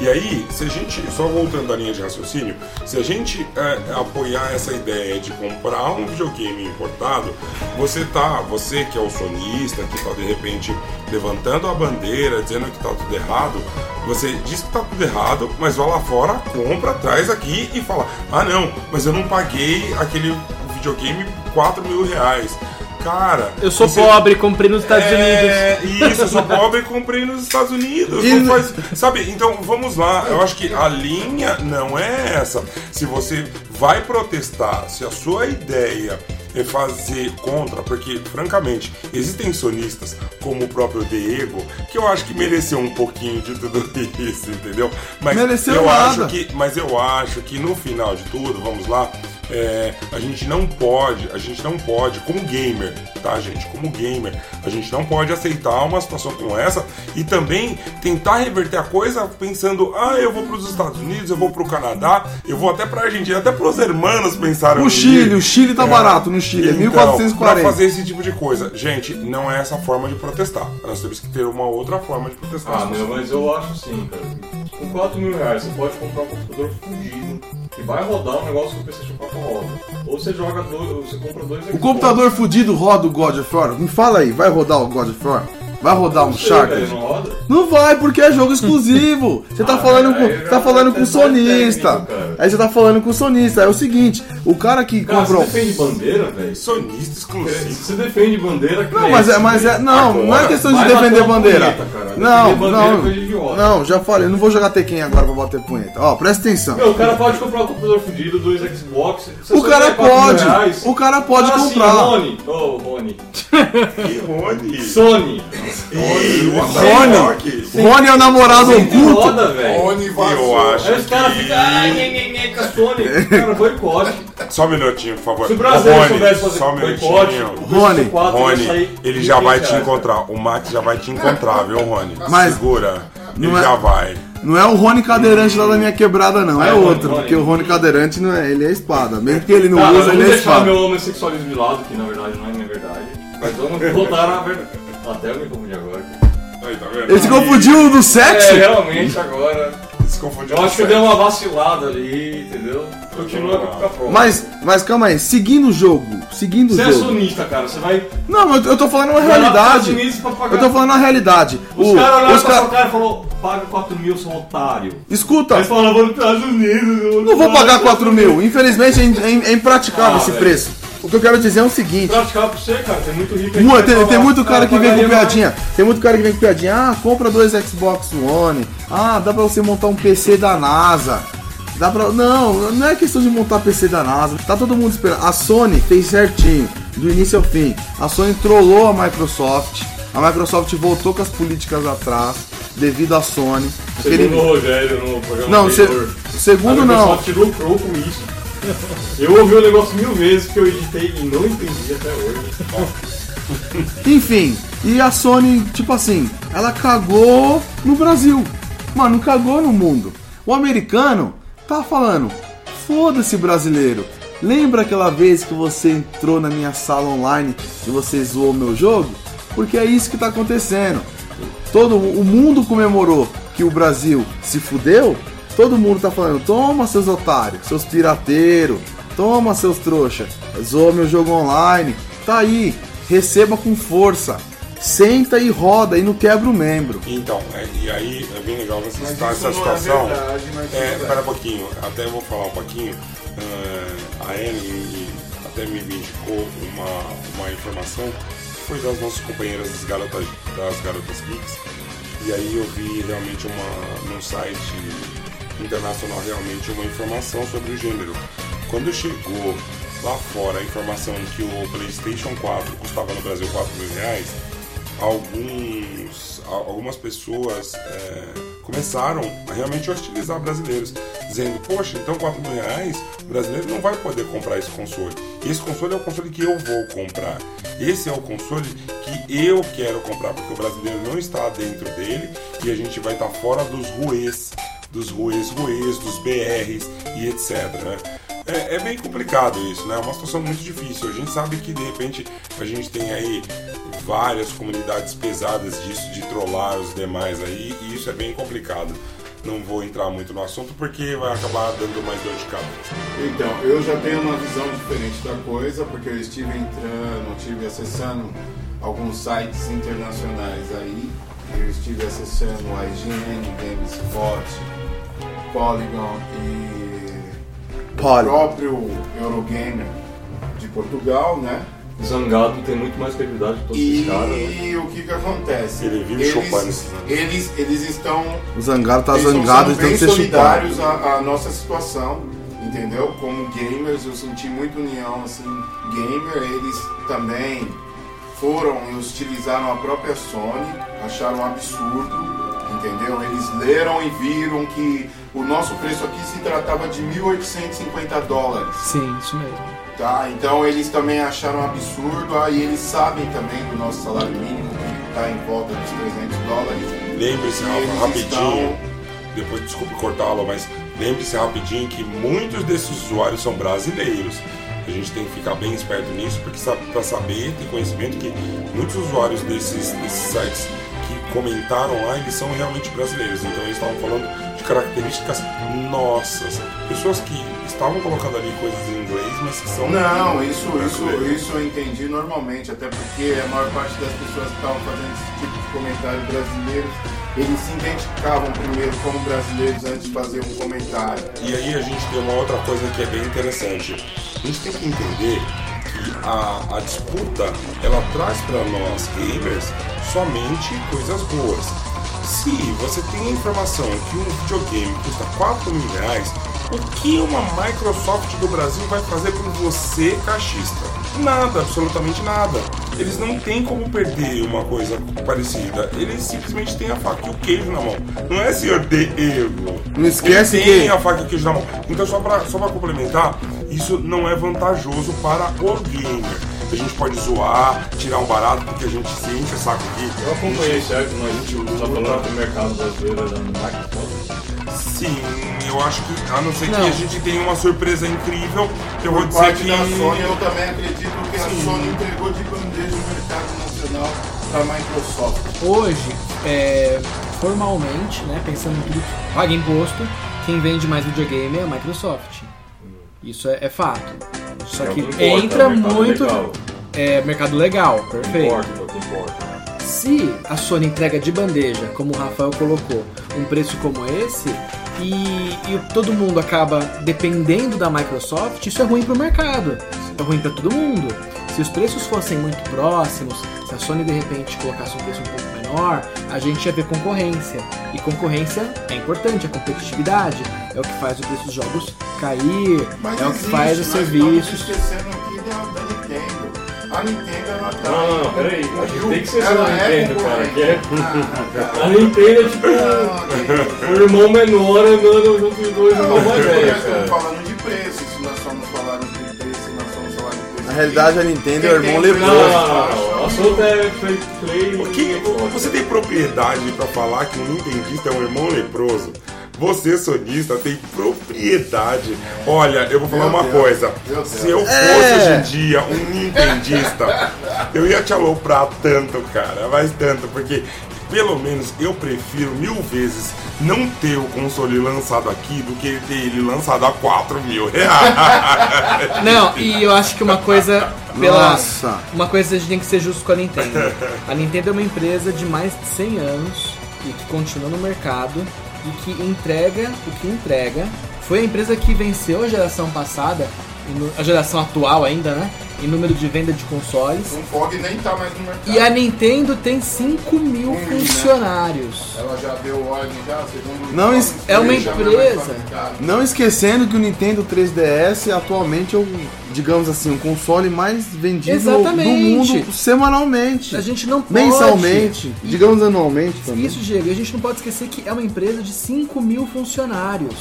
B: E aí, se a gente, só voltando à linha de raciocínio, se a gente é, apoiar essa ideia de comprar um videogame importado, você tá, você que é o sonista, que tá de repente levantando a bandeira, dizendo que tá tudo errado, você diz que tá tudo errado, mas vai lá fora, compra, traz aqui e fala: ah não, mas eu não paguei aquele videogame 4 mil reais. Cara,
A: Eu sou
B: você-
A: pobre, comprei nos Estados Unidos.
B: é, isso, eu sou (laughs) pobre e comprei nos Estados Unidos.
D: E-
B: Não faz- sabe, então vamos lá. Eu acho que a linha não é essa. Se você vai protestar, se a sua ideia é fazer contra, porque, francamente, existem sonistas, como o próprio Diego, que eu acho que mereceu um pouquinho de tudo (laughs) isso, entendeu? Mas
D: Mereceu
B: eu
D: nada.
B: acho que, mas eu acho que no final de tudo, vamos lá, é, a gente não pode, a gente não pode, como gamer, tá, gente? Como gamer, a gente não pode aceitar uma situação como essa e também tentar reverter a coisa pensando, ah, eu vou para os Estados Unidos, eu vou para o Canadá, eu vou até para a Argentina, até para os hermanos pensaram
D: O Chile, o Chile tá barato no Chile, é
B: Então,
D: 1440.
B: Pra fazer esse tipo de coisa, gente, não é essa forma de protestar. Nós temos que ter uma outra forma de protestar.
C: Ah, meu, mas eu acho assim, cara. Com 4 mil reais você pode comprar um computador fudido que vai rodar um negócio que o PlayStation 4 roda. Ou você joga dois, você compra dois
D: O computador fudido roda o God of War? Me fala aí, vai rodar o God of War? Vai rodar um
C: Uncharted.
D: Shark?
C: Não?
D: Não vai, porque é jogo exclusivo. Você tá
C: Ah,
D: falando com, tá falando com o sonista.
C: técnico, cara.
D: Aí você tá falando com o sonista. É o seguinte, o cara que
C: Cara,
D: comprou.
C: você defende bandeira, velho?
B: Sonista exclusivo.
C: Você defende bandeira
D: Não, mas é, mas é, não, não é questão de defender bandeira.
C: punheta, cara.
D: Não,
C: bandeira é
D: não, não, já falei, não vou jogar Tekken agora pra bater punheta. Ó, presta atenção.
C: Meu, o cara pode comprar um computador fudido, dois Xbox.
D: O cara
C: ganha 4 mil
D: pode,
C: reais.
D: o cara pode comprar.
C: Assim, Rony, ô Rony,
B: E Rony.
C: Sony.
B: E o
D: Rony. Rony é o namorado oculto.
E: Rony
B: Eu
E: vazou.
B: acho
C: Aí os caras
B: que...
C: ficam, ai, nhe, nhe, nhe, com a Sony. Cara, boicote.
B: Só um minutinho, por favor.
C: Se o
B: Rony,
C: soubesse fazer
B: só um
C: boicote,
B: minutinho.
C: o PlayStation 4 ia
B: Rony,
C: sair
B: ele já vai
C: 1.500
B: te encontrar. O Max já vai te encontrar, viu, Rony?
D: Mas-
B: Segura. Ele
D: é-
B: já vai.
D: Não é o Rony Cadeirante lá da minha quebrada, não. É
C: É, Rony,
D: outro.
C: Rony.
D: Porque o Rony Cadeirante não é, ele é espada. Mesmo que ele não
C: Tá,
D: usa, ele é
C: deixar
D: espada.
C: meu homossexualismo de lado, que na verdade não é minha verdade. Mas vamos voltar na verdade. Até eu me confundi agora.
B: Aí, tá vendo?
D: Ele se confundiu do
C: É,
D: sexo?
C: realmente agora.
B: Se confundiu
C: Eu acho que eu dei uma vacilada ali, entendeu? Continua com a prova.
D: Mas, mas calma aí, seguindo o jogo, seguindo o
C: Você é
D: jogo.
C: sonista, cara. Você vai.
D: Não, mas eu tô falando uma
C: vai lá pros
D: realidade.
C: Estados Unidos pra pagar.
D: Eu tô falando a realidade.
C: Os
D: O-
C: caras olharam
D: os
C: pra
D: ca-
C: sua cara e falaram: paga 4 mil, seu otário.
D: Escuta,
C: Aí falaram: vou nos Estados Unidos.
D: não vou pagar 4 mil. Infelizmente é, in- é- é impraticável
C: Ah,
D: esse
C: velho.
D: preço. O que eu quero dizer é o seguinte.
C: Pra você, cara. Tem muito rico
D: tem, tem muito cara
C: "Ah,
D: que vem com
C: pagaria mais."
D: piadinha. Tem muito cara que vem com piadinha. Ah, compra dois Xbox One. Ah, dá pra você montar um PC da NASA. Dá pra. Não, não é questão de montar PC da NASA. Tá todo mundo esperando. A Sony fez certinho, do início ao fim. A Sony trollou a Microsoft. A Microsoft voltou com as políticas atrás, devido à Sony. Aquele-
C: Segundo o Rogério no programa
D: Não, se- segundo
C: a
D: não.
C: Microsoft lucrou com isso. (laughs) Eu ouvi o negócio mil vezes que eu editei e não entendi até hoje. (laughs)
D: Enfim, e a Sony, tipo assim, ela cagou no Brasil. Mano, cagou no mundo. O americano tá falando, foda-se brasileiro. Lembra aquela vez que você entrou na minha sala online e você zoou meu jogo? Porque é isso que tá acontecendo. Todo o mundo comemorou que o Brasil se fudeu. Todo mundo tá falando, toma seus otários, seus pirateiros, toma seus trouxa, zoa meu jogo online. Tá aí, receba com força. Senta e roda e não quebra o membro.
B: Então, é, e aí é bem legal você
E: Mas
B: citar essa
E: é
B: situação.
E: verdade, mas
B: É,
E: tudo
B: espera um pouquinho, até eu vou falar um pouquinho. Ah, a Ellen até me indicou uma, uma informação que foi das nossas companheiras das garotas, das garotas Geeks. E aí eu vi realmente uma, num site internacional realmente uma informação sobre o gênero. Quando chegou lá fora a informação que o PlayStation 4 custava no Brasil 4 mil reais, alguns, algumas pessoas é, começaram a realmente hostilizar brasileiros, dizendo, poxa, então 4 mil reais, o brasileiro não vai poder comprar esse console. Esse console é o console que eu vou comprar. Esse é o console que eu quero comprar, porque o brasileiro não está dentro dele e a gente vai estar fora dos ruês, dos ruês ruês, dos BRs e etc. né? É, é bem complicado isso, né? É uma situação muito difícil. A gente sabe que de repente a gente tem aí várias comunidades pesadas disso, de trollar os demais aí, e isso é bem complicado. Não vou entrar muito no assunto porque vai acabar dando mais dor de cabeça.
E: Então, eu já tenho uma visão diferente da coisa, porque eu estive entrando, estive acessando alguns sites internacionais aí. Eu estive acessando a IGN, GameSpot, Polygon e o próprio Eurogamer de Portugal, né?
C: Zangado tem muito mais credibilidade que todos
E: E
C: esses caras. né?
E: o que que acontece?
B: Ele vive
E: eles,
B: chupando esses
E: eles, eles estão
D: O Zangado tá
E: eles estão
D: zangado de tanto ser
E: solidários à, à nossa situação, entendeu? Como gamers, eu senti muita união, assim, gamer, eles também foram e utilizaram a própria Sony, acharam um absurdo, entendeu? Eles leram e viram que o nosso preço aqui se tratava de 1.850 dólares.
A: Sim, isso mesmo.
E: Tá, então eles também acharam absurdo, aí eles sabem também do nosso salário mínimo, que está em volta dos 300 dólares.
B: Lembre-se, Rafa, rapidinho,
E: estão-
B: depois desculpe cortá-lo, mas lembre-se rapidinho que muitos desses usuários são brasileiros. A gente tem que ficar bem esperto nisso, porque para saber, ter conhecimento que muitos usuários desses, desses sites que comentaram lá, eles são realmente brasileiros. Então eles estavam falando de características nossas. Pessoas que estavam colocando ali coisas em inglês, mas que são
E: Não, isso, isso, isso eu entendi normalmente, até porque a maior parte das pessoas que estavam fazendo esse tipo de comentário brasileiros, eles se identificavam primeiro como brasileiros antes de fazer um comentário.
B: E aí a gente tem uma outra coisa que é bem interessante. A gente tem que entender que a, a disputa ela traz para nós gamers somente coisas boas. Se você tem a informação que um videogame custa 4 mil reais, o que uma Microsoft do Brasil vai fazer por você, caixista? Nada, absolutamente nada. Eles não têm como perder uma coisa parecida. Eles simplesmente têm a faca e o queijo na mão. Não é, senhor Diego?
D: Não esquece
B: Ele tem
D: que-
B: a faca e o queijo na mão. Então, só pra, só pra complementar, isso não é vantajoso para o gamer. A gente pode zoar, tirar um barato, porque a gente se enche o saco aqui.
C: Eu acompanhei certo, mas a gente tá falando que o mercado brasileiro é da Microsoft.
B: Sim, eu acho que, a não ser que
A: Não.
B: a gente tenha uma surpresa incrível, que eu vou
E: Por
B: dizer
E: parte
B: que...
E: da Sony, eu também acredito que a
B: Sim.
E: Sony entregou de bandeja o mercado nacional para a Microsoft.
A: Hoje, é, formalmente, né, pensando em tudo que paga imposto, quem vende mais videogame é a Microsoft. Isso é, é fato. Só
C: É o
A: que entra
C: é o mercado
A: muito.
C: legal.
A: É mercado legal, perfeito.
C: Importa, é o importa.
A: Se a Sony entrega de bandeja, como o Rafael colocou, um preço como esse, e, e todo mundo acaba dependendo da Microsoft, isso é ruim pro mercado. É ruim para todo mundo. Se os preços fossem muito próximos, se a Sony de repente colocasse um preço um pouco menor, a gente ia ver concorrência. E concorrência é importante, a competitividade é o que faz o preço dos jogos cair,
E: Mas
A: é o que
E: existe,
A: faz os
E: mas
A: serviços.
E: Esquecendo aqui da, da Nintendo. A Nintendo, ela tá.
C: Não, não, não, peraí. A gente tem que ser
E: Ela
C: a
E: é
C: Nintendo, cara.
E: concorrente.
C: Que é...
E: Ah, (laughs)
C: A Nintendo é tipo
E: cara.
C: o irmão menor andando junto com os dois irmãos mais velhos,
E: Nós estamos
C: cara.
E: falando de preço. Se nós somos falando de preço, se nós somos falando de preço.
D: Na realidade, a Nintendo é o irmão
E: Quem tem
C: Não,
D: leproso.
C: não, não, não. O assunto é play.
B: O que, você tem propriedade pra falar que um nintendista é um irmão leproso? Você, sonista, tem propriedade. Olha, eu vou falar
E: Meu
B: uma
E: Deus.
B: coisa. Se eu fosse
D: É.
B: hoje em dia um nintendista, eu ia te aloprar tanto, cara. Mas tanto, porque pelo menos eu prefiro mil vezes não ter o console lançado aqui do que ter ele lançado a 4 mil reais.
A: Não, e eu acho que uma coisa pela
D: Nossa.
A: uma coisa a gente tem que ser justo com a Nintendo. A Nintendo é uma empresa de mais de 100 anos e que continua no mercado e que entrega o que entrega. Foi a empresa que venceu a geração passada, a geração atual ainda, né? Em número de venda de consoles.
E: O Fog nem tá mais no mercado.
A: E a Nintendo tem 5 mil
E: Hum, né?
A: funcionários.
E: Ela já deu ordem já, segundo
D: Não, isso
A: é uma
E: mais
A: empresa.
D: Não esquecendo que o Nintendo 3DS atualmente é o, digamos assim, o console mais vendido
A: Exatamente.
D: do mundo semanalmente.
A: A gente não pode.
D: Mensalmente,
A: E-
D: digamos anualmente também.
A: Isso, Diego, e a gente não pode esquecer que é uma empresa de 5 mil funcionários.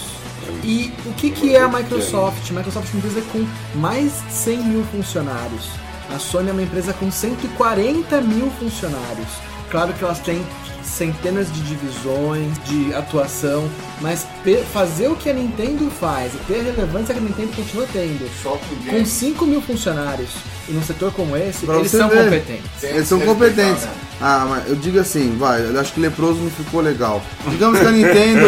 A: E o que, que é a Microsoft? A Microsoft é uma empresa com mais de 100 mil funcionários. A Sony é uma empresa com 140 mil funcionários. Claro que elas têm centenas de divisões, de atuação, mas fazer o que a Nintendo faz e ter a relevância que a Nintendo continua tendo,
E: Só com
A: com
E: games.
A: 5 mil funcionários e num setor como esse,
D: Pra
A: eles são
D: ver.
A: competentes.
D: Eles são competentes.
E: respeitado, né?
D: Ah, mas eu digo assim, vai, eu acho que leproso não ficou legal. Digamos que a Nintendo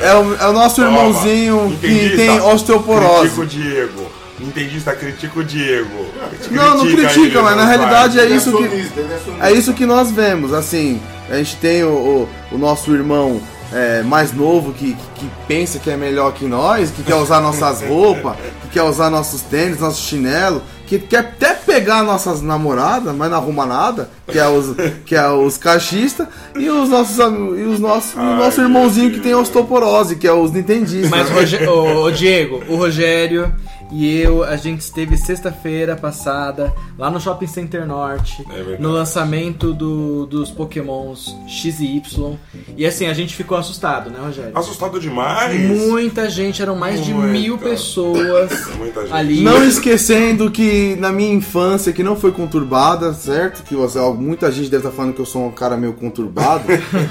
D: é o, é o nosso
B: Toma,
D: irmãozinho que tem
B: Critica o
D: osteoporose.
B: Diego. Nintendista, critica o Diego.
D: Não, não critica,
B: ele,
D: mas na realidade
B: vai.
D: é
E: Ele
D: isso que
E: é
D: é isso que nós vemos. Assim, a gente tem o, o, o nosso irmão é, mais novo que, que, que pensa que é melhor que nós, que quer usar nossas roupas, que quer usar nossos tênis, nossos chinelos, que quer até pegar nossas namoradas, mas não arruma nada, que é os, que é os caixistas, e os nossos e os nossos, o
B: Ai,
D: nosso
B: meu
D: irmãozinho que tem osteoporose, que é os nintendistas.
A: Mas, Roge- ô, ô, Diego, o Rogério e eu, a gente esteve sexta-feira passada lá no Shopping Center Norte,
B: É
A: no lançamento do- dos Pokémons X e Y. E assim, a gente ficou assustado, né, Rogério?
B: Assustado demais.
A: Muita gente, eram mais de
B: Muita.
A: mil pessoas (laughs)
B: Muita gente.
A: ali.
D: Não esquecendo que na minha infância, que não foi conturbada, certo? Que você, muita gente deve estar falando que eu sou um cara meio conturbado.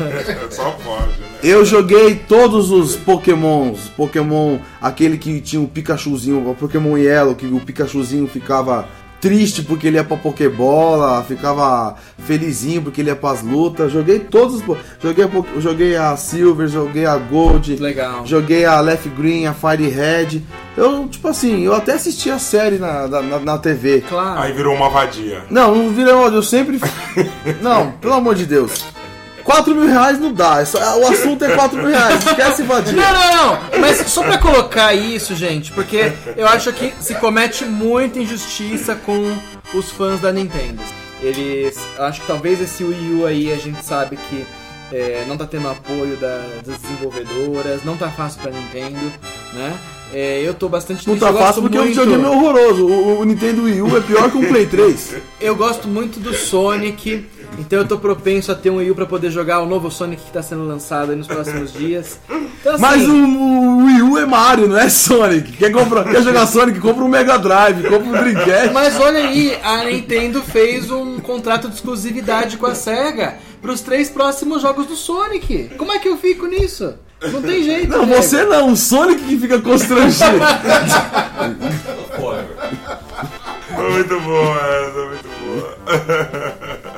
D: (laughs)
B: Só pode, né?
D: eu joguei todos os Pokémons. Pokémon, aquele que tinha o Pikachuzinho, o Pokémon Yellow, que o Pikachuzinho ficava triste porque ele ia pra Pokébola, ficava felizinho porque ele ia pras lutas. Joguei todos os. Joguei a, joguei a Silver, joguei a Gold.
A: Legal.
D: Joguei a Left Green, a Fire Red. Eu, tipo assim, eu até assisti a série na, na, na- TV.
A: Claro.
B: Aí virou uma vadia.
D: Não, não vira eu sempre. (laughs) não, pelo amor de Deus. 4 mil reais não dá. é só- o assunto é 4 mil reais. Esquece vadia.
A: Não, não, não. Mas só pra colocar isso, gente, porque eu acho que se comete muita injustiça com os fãs da Nintendo. Eles. Acho que talvez esse Wii U aí a gente sabe que é, não tá tendo apoio da- das desenvolvedoras, não tá fácil pra Nintendo, né? É, eu tô bastante
D: Não tá fácil porque o
A: muito-
D: videogame é horroroso. O, o Nintendo Wii U é pior que um Play 3. (laughs)
A: Eu gosto muito do Sonic, então eu tô propenso a ter um Wii U pra poder jogar o novo Sonic que tá sendo lançado aí nos próximos dias. Então, assim,
D: Mas o, o Wii U é Mario, não é Sonic. Quer, comprar, quer jogar Sonic? Compra um Mega Drive, compra um Dreamcast.
A: Mas olha aí, a Nintendo fez um contrato de exclusividade com a SEGA pros três próximos jogos do Sonic. Como é que eu fico nisso? Não tem jeito.
D: Não, você não, o Sonic que fica constrangido.
B: Muito boa essa, muito boa.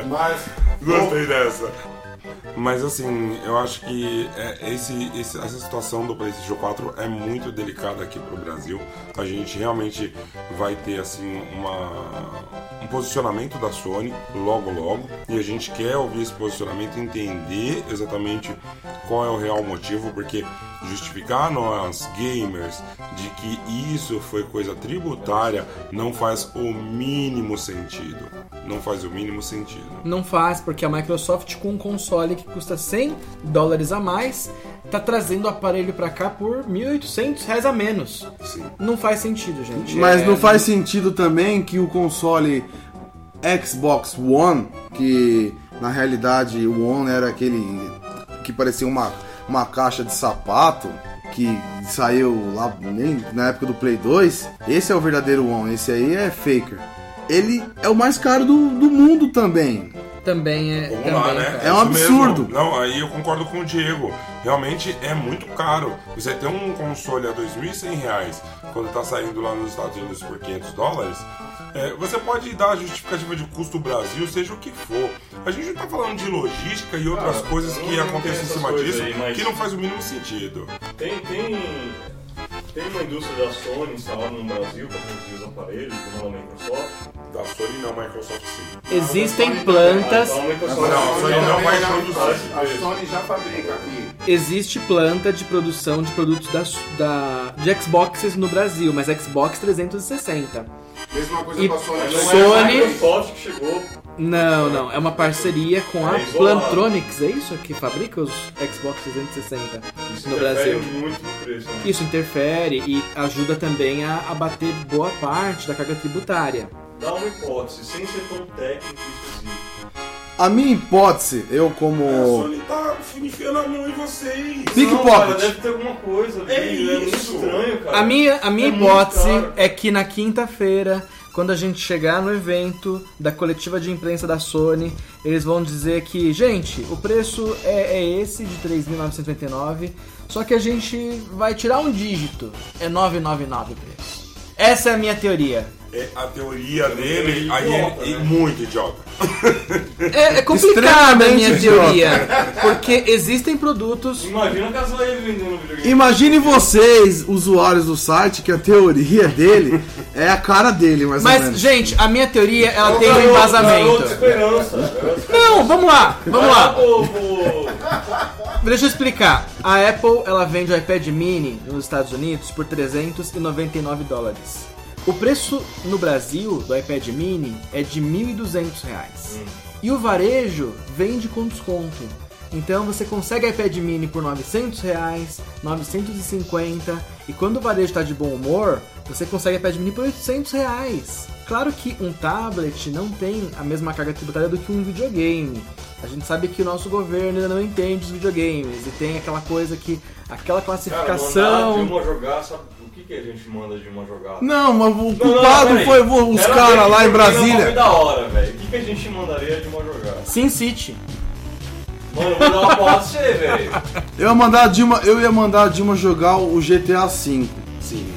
E: Mas,
B: Gostei dessa. Mas assim, eu acho que é, esse, esse- essa situação do PlayStation 4 é muito delicada aqui pro Brasil. A gente realmente vai ter assim uma, um posicionamento da Sony logo logo e a gente quer ouvir esse posicionamento, entender exatamente qual é o real motivo, porque justificar nós gamers de que isso foi coisa tributária não faz o mínimo sentido. Não faz o mínimo sentido.
A: Não faz, porque a Microsoft com um console que custa 100 dólares a mais, tá trazendo o aparelho pra cá por 1.800 reais a menos.
B: Sim.
A: Não faz sentido, gente.
D: Mas
A: É-
D: não faz sentido também que o console Xbox One, que na realidade o One era aquele que parecia uma, uma caixa de sapato, que saiu lá nem na época do Play 2, esse é o verdadeiro One, esse aí é faker. Ele é o mais caro do, do mundo também.
A: Também é.
B: Vamos
A: também,
B: lá, né?
A: cara.
D: É um
B: Isso mesmo.
D: absurdo.
B: Não, aí eu concordo com o Diego. Realmente é muito caro. Você ter um console a 2.100 reais, quando tá saindo lá nos Estados Unidos por 500 dólares, é, você pode dar a justificativa de custo Brasil, seja o que for. A gente não tá falando de logística e outras
C: Cara,
B: coisas que acontecem em cima disso,
C: aí, mas-
B: que não faz o mínimo sentido.
C: Tem, tem, tem uma indústria da Sony instalada no Brasil para produzir os aparelhos, como a Microsoft.
B: Da Sony não, Microsoft sim.
A: Existem plantas.
B: Não, a Sony não vai produzir.
E: A Sony já fabrica aqui.
A: Existe planta de produção de produtos da, da, de Xboxes no Brasil, mas Xbox 360.
E: Mesma coisa
A: E-
E: com a Sony. Não
C: não
E: é-
C: é a
A: Sony-
C: Microsoft que chegou.
A: Não, não. É uma parceria com a
C: É.
A: Plantronics, é isso? Que fabrica os Xbox 360
C: Isso
A: no
C: interfere
A: Brasil.
C: muito no preço. né?
A: Isso interfere e ajuda também a abater boa parte da carga tributária.
C: Dá uma hipótese, sem ser tão técnico e específico.
D: A minha hipótese, eu
B: A
D: como.
B: Sony tá enfiando a mão em vocês.
D: Pickpocket.
C: Não, cara, deve ter alguma coisa.
B: É
C: É, muito
B: isso.
C: estranho, cara.
A: A minha, a minha
C: É
A: hipótese é que na quinta-feira, quando a gente chegar no evento da coletiva de imprensa da Sony, eles vão dizer que, gente, o preço é, é esse de 3.999, só que a gente vai tirar um dígito. É 999 o preço. Essa é a minha teoria.
B: É a teoria dele,
C: É
B: aí
C: idiota,
B: é, é
C: né?
B: muito idiota.
A: É, é complicada a minha teoria, porque existem produtos
C: Imagina a casa ele vendendo videogame.
D: Imagine vocês, usuários do site, que a teoria dele é a cara dele,
A: Mas,
D: menos.
A: gente, a minha teoria, ela tem um
C: Garoto, garoto
A: embasamento.
C: esperança. esperança.
A: Não, vamos lá, vamos lá. Deixa eu explicar. A Apple, ela vende o iPad mini nos Estados Unidos por 399 dólares. O preço no Brasil do iPad mini é de 1.200 reais. E o varejo vende com desconto. Então você consegue iPad mini por 900 reais, 950 e quando o varejo está de bom humor, você consegue iPad mini por 800 reais. Claro que um tablet não tem a mesma carga tributária do que um videogame. A gente sabe que o nosso governo ainda não entende os videogames e tem aquela coisa que aquela
C: Cara,
A: classificação.
C: uma jogar, sabe o que, que a gente manda de uma jogada?
D: Não, mas o
C: Não, não,
D: culpado
C: peraí.
D: foi vo- os caras lá em Brasília.
C: da hora, velho. O que, que a gente mandaria de uma jogada?
A: Sin City.
C: Mano, eu vou dar uma porra pra você, velho.
D: Eu ia mandar a Dilma, eu ia mandar a Dilma jogar o GTA V.
B: Sim.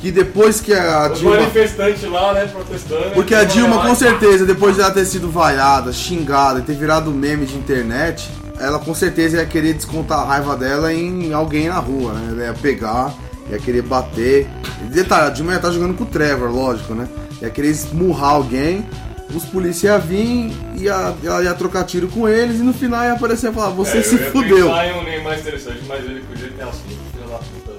D: Que depois que a
C: Os
D: Dilma.
C: manifestantes lá, né, protestando.
D: Porque a
C: eles
D: Dilma, com certeza, depois de ela ter sido vaiada, xingada e ter virado meme de internet, ela com certeza ia querer descontar a raiva dela em alguém na rua, né? Ela ia pegar, ia querer bater. E detalhe, a Dilma ia estar jogando com o Trevor, lógico, né? Ia querer esmurrar alguém, os polícias iam vir, ia, ia trocar tiro com eles e no final ia aparecer e falar: Você
C: É,
D: se
C: eu
D: fudeu.
C: um nem mais interessante, mas ele com o GTA V, filho da puta,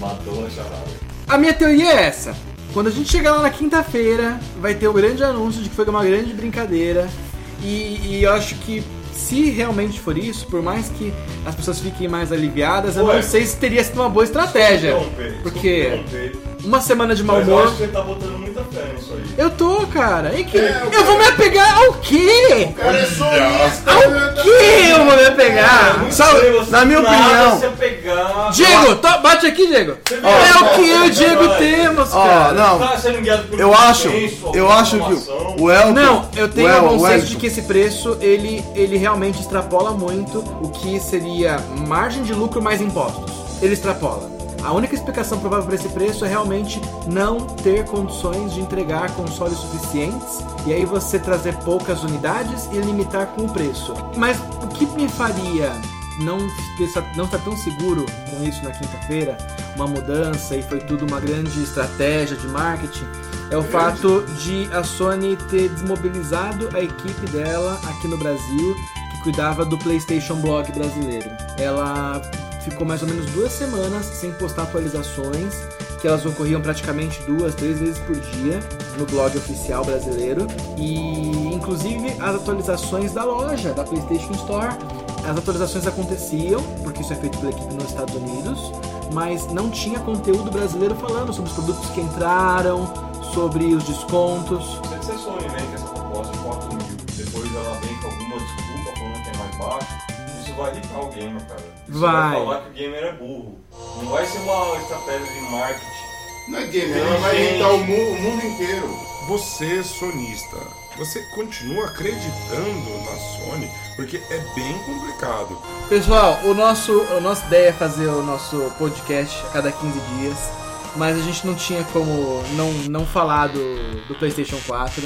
C: matou a charada.
A: A minha teoria é essa. Quando a gente chegar lá na quinta-feira, vai ter o grande anúncio de que foi uma grande brincadeira. E, e eu acho que se realmente for isso, por mais que as pessoas fiquem mais aliviadas, eu
C: Ué.
A: não sei se teria sido uma boa estratégia.
C: Desculpa
A: Porque
C: desculpa
A: uma semana de mau
C: Mas eu
A: humor.
C: acho que você tá botando muita fé nisso aí.
A: Eu tô, cara. E que...
E: É,
A: eu vou me apegar ao quê?
E: O cara é sonista.
A: Ao que eu vou me apegar?
C: Feio você
D: na minha opinião-
A: Diego, to- bate aqui, Diego. É o que eu e o Diego temos,
D: Ó,
A: cara.
D: não,
C: Tá
D: eu acho,
C: consenso,
D: eu acho que o Elton.
A: Não, eu tenho
D: o
A: a
D: El-
A: bom
D: o
A: senso
D: Elton-
A: de que esse preço, ele, ele realmente extrapola muito o que seria margem de lucro mais impostos. Ele extrapola. A única explicação provável para esse preço é realmente não ter condições de entregar consoles suficientes e aí você trazer poucas unidades e limitar com o preço. Mas o que me faria não não estar tão seguro com isso na quinta-feira, uma mudança e foi tudo uma grande estratégia de marketing, é o fato de a Sony ter desmobilizado a equipe dela aqui no Brasil, que cuidava do PlayStation Blog brasileiro. Ela ficou mais ou menos duas semanas sem postar atualizações, que elas ocorriam praticamente duas, três vezes por dia no blog oficial brasileiro. E inclusive as atualizações da loja, da PlayStation Store, as atualizações aconteciam, porque isso é feito pela equipe nos Estados Unidos, mas não tinha conteúdo brasileiro falando sobre os produtos que entraram, sobre os descontos.
C: De ser Sony, né? Que essa proposta de 4 mil. Depois ela vem com alguma desculpa falando que é mais baixo. Isso vai irritar o gamer, cara. Isso
A: Vai.
C: falar que o gamer é burro. Não vai ser uma estratégia de marketing.
E: Não é gamer, ela vai irritar o mu- o mundo inteiro.
B: Você, sonista, você continua acreditando na Sony? Porque é bem complicado.
A: Pessoal, o nosso, a nossa ideia é fazer o nosso podcast a cada 15 dias, mas a gente não tinha como não, não falar do, do PlayStation 4.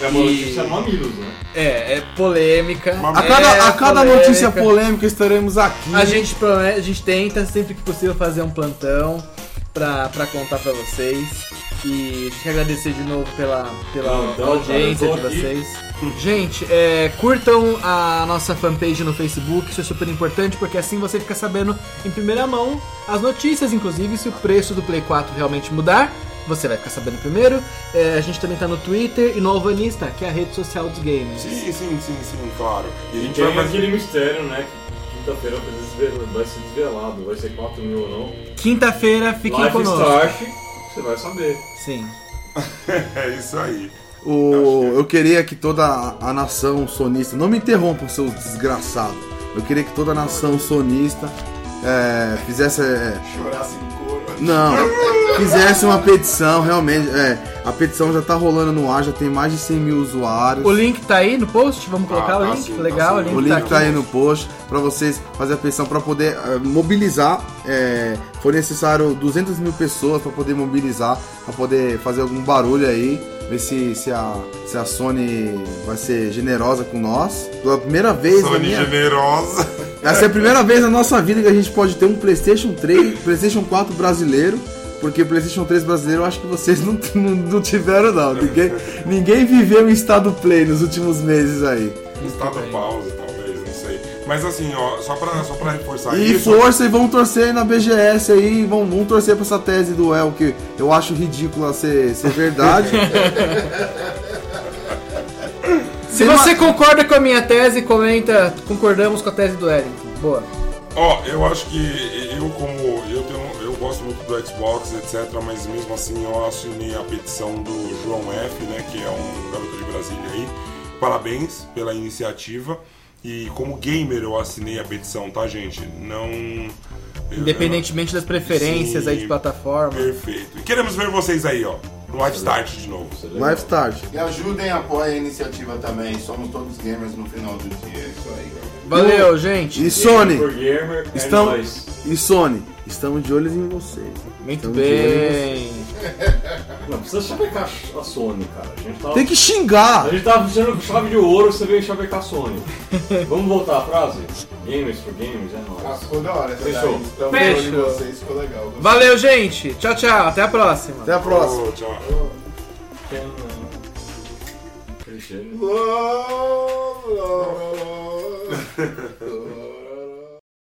C: É uma
A: E-
C: notícia mamilos, né?
A: É, é polêmica.
D: A
A: é
D: cada, a cada
A: polêmica.
D: notícia polêmica estaremos aqui.
A: A gente, promete, a gente tenta sempre que possível fazer um plantão pra, pra contar pra vocês. E a gente quer agradecer de novo pela, pela audiência
C: cara,
A: de vocês. Gente, é, curtam a nossa fanpage no Facebook, isso é super importante porque assim você fica sabendo em primeira mão as notícias, inclusive se o preço do Play 4 realmente mudar. Você vai ficar sabendo primeiro. É, a gente também tá no Twitter e no Alvanista, que é a rede social dos gamers.
B: Sim, sim, sim, sim, claro. E a gente
C: tem
B: vai fazer.
C: aquele mistério, né? Que quinta-feira vai ser desvel- vai ser desvelado. Vai ser 4 mil ou não.
A: Quinta-feira, fiquem
C: Life
A: conosco.
C: Start, você vai saber.
A: Sim. (laughs)
B: É isso aí.
D: O, eu queria que toda a, nação sonista. Não me interrompam, seus desgraçados. Eu queria que toda a nação sonista é, fizesse. é,
E: Chorasse.
D: Não, fizesse uma petição, realmente. É, a petição já tá rolando no ar, já tem mais de 100 mil usuários.
A: O link tá aí no post, vamos colocar
B: Ah,
A: o
B: tá
A: link.
B: sim, tá
A: Legal,
B: sim.
A: o link,
D: O link
A: tá
D: tá aí no post para vocês fazer a petição para poder eh, mobilizar. eh, foi necessário 200 mil pessoas para poder mobilizar, para poder fazer algum barulho aí, ver se, se, a, se a Sony vai ser generosa com nós. Pela primeira vez na
B: Sony
D: minha
B: generosa.
D: essa é a primeira vez na nossa vida que a gente pode ter um PlayStation 3, PlayStation 4 brasileiro. Porque o PlayStation 3 brasileiro eu acho que vocês não, (laughs) não, não tiveram, não. Ninguém, ninguém viveu em estado play nos últimos meses aí.
B: Estado sei. Mas assim, ó, só pra, só pra reforçar
D: E
B: isso.
D: força e vamos torcer na BGS aí, vamos, vamos torcer pra essa tese do El, que eu acho ridícula ser, ser verdade. (laughs)
A: Se
D: Tem
A: você
D: uma-
A: concorda com a minha tese, comenta, concordamos com a tese do Wellington. Boa.
B: Ó, eu acho que eu como eu tenho, eu gosto muito do Xbox, etc, mas mesmo assim eu assinei a petição do João F, né, que é um garoto de Brasília aí. Parabéns pela iniciativa. E como gamer eu assinei a petição, tá, gente? Não
A: Independentemente das preferências
B: Sim.
A: aí de plataforma.
B: Perfeito. E queremos ver vocês aí, ó, no Live Start de novo.
D: Live Start.
E: E ajudem, apoiem a iniciativa também. Somos todos gamers no final do dia. É isso aí.
A: Valeu, gente.
D: E Sony,
C: gamer, é
D: Estão-
C: nóis.
D: e Sony, estamos de olhos em vocês.
A: Muito
D: Estamos
A: bem. (laughs)
C: Não precisa chavecar a Sony, cara. A gente tava,
D: Tem que xingar!
C: a gente tava precisando de chave de ouro, você veio chavecar a Sony. (laughs) Vamos voltar à frase? Gamers for gamers, é
E: Ah,
C: nóis.
E: ficou da hora
C: Fechou.
E: daí. Estamos de olho em
A: Fechou.
E: vocês, ficou legal.
A: Valeu, gente. Tchau, tchau. Até a próxima.
D: Até a próxima.
B: Ô, tchau.
E: Lô. (laughs)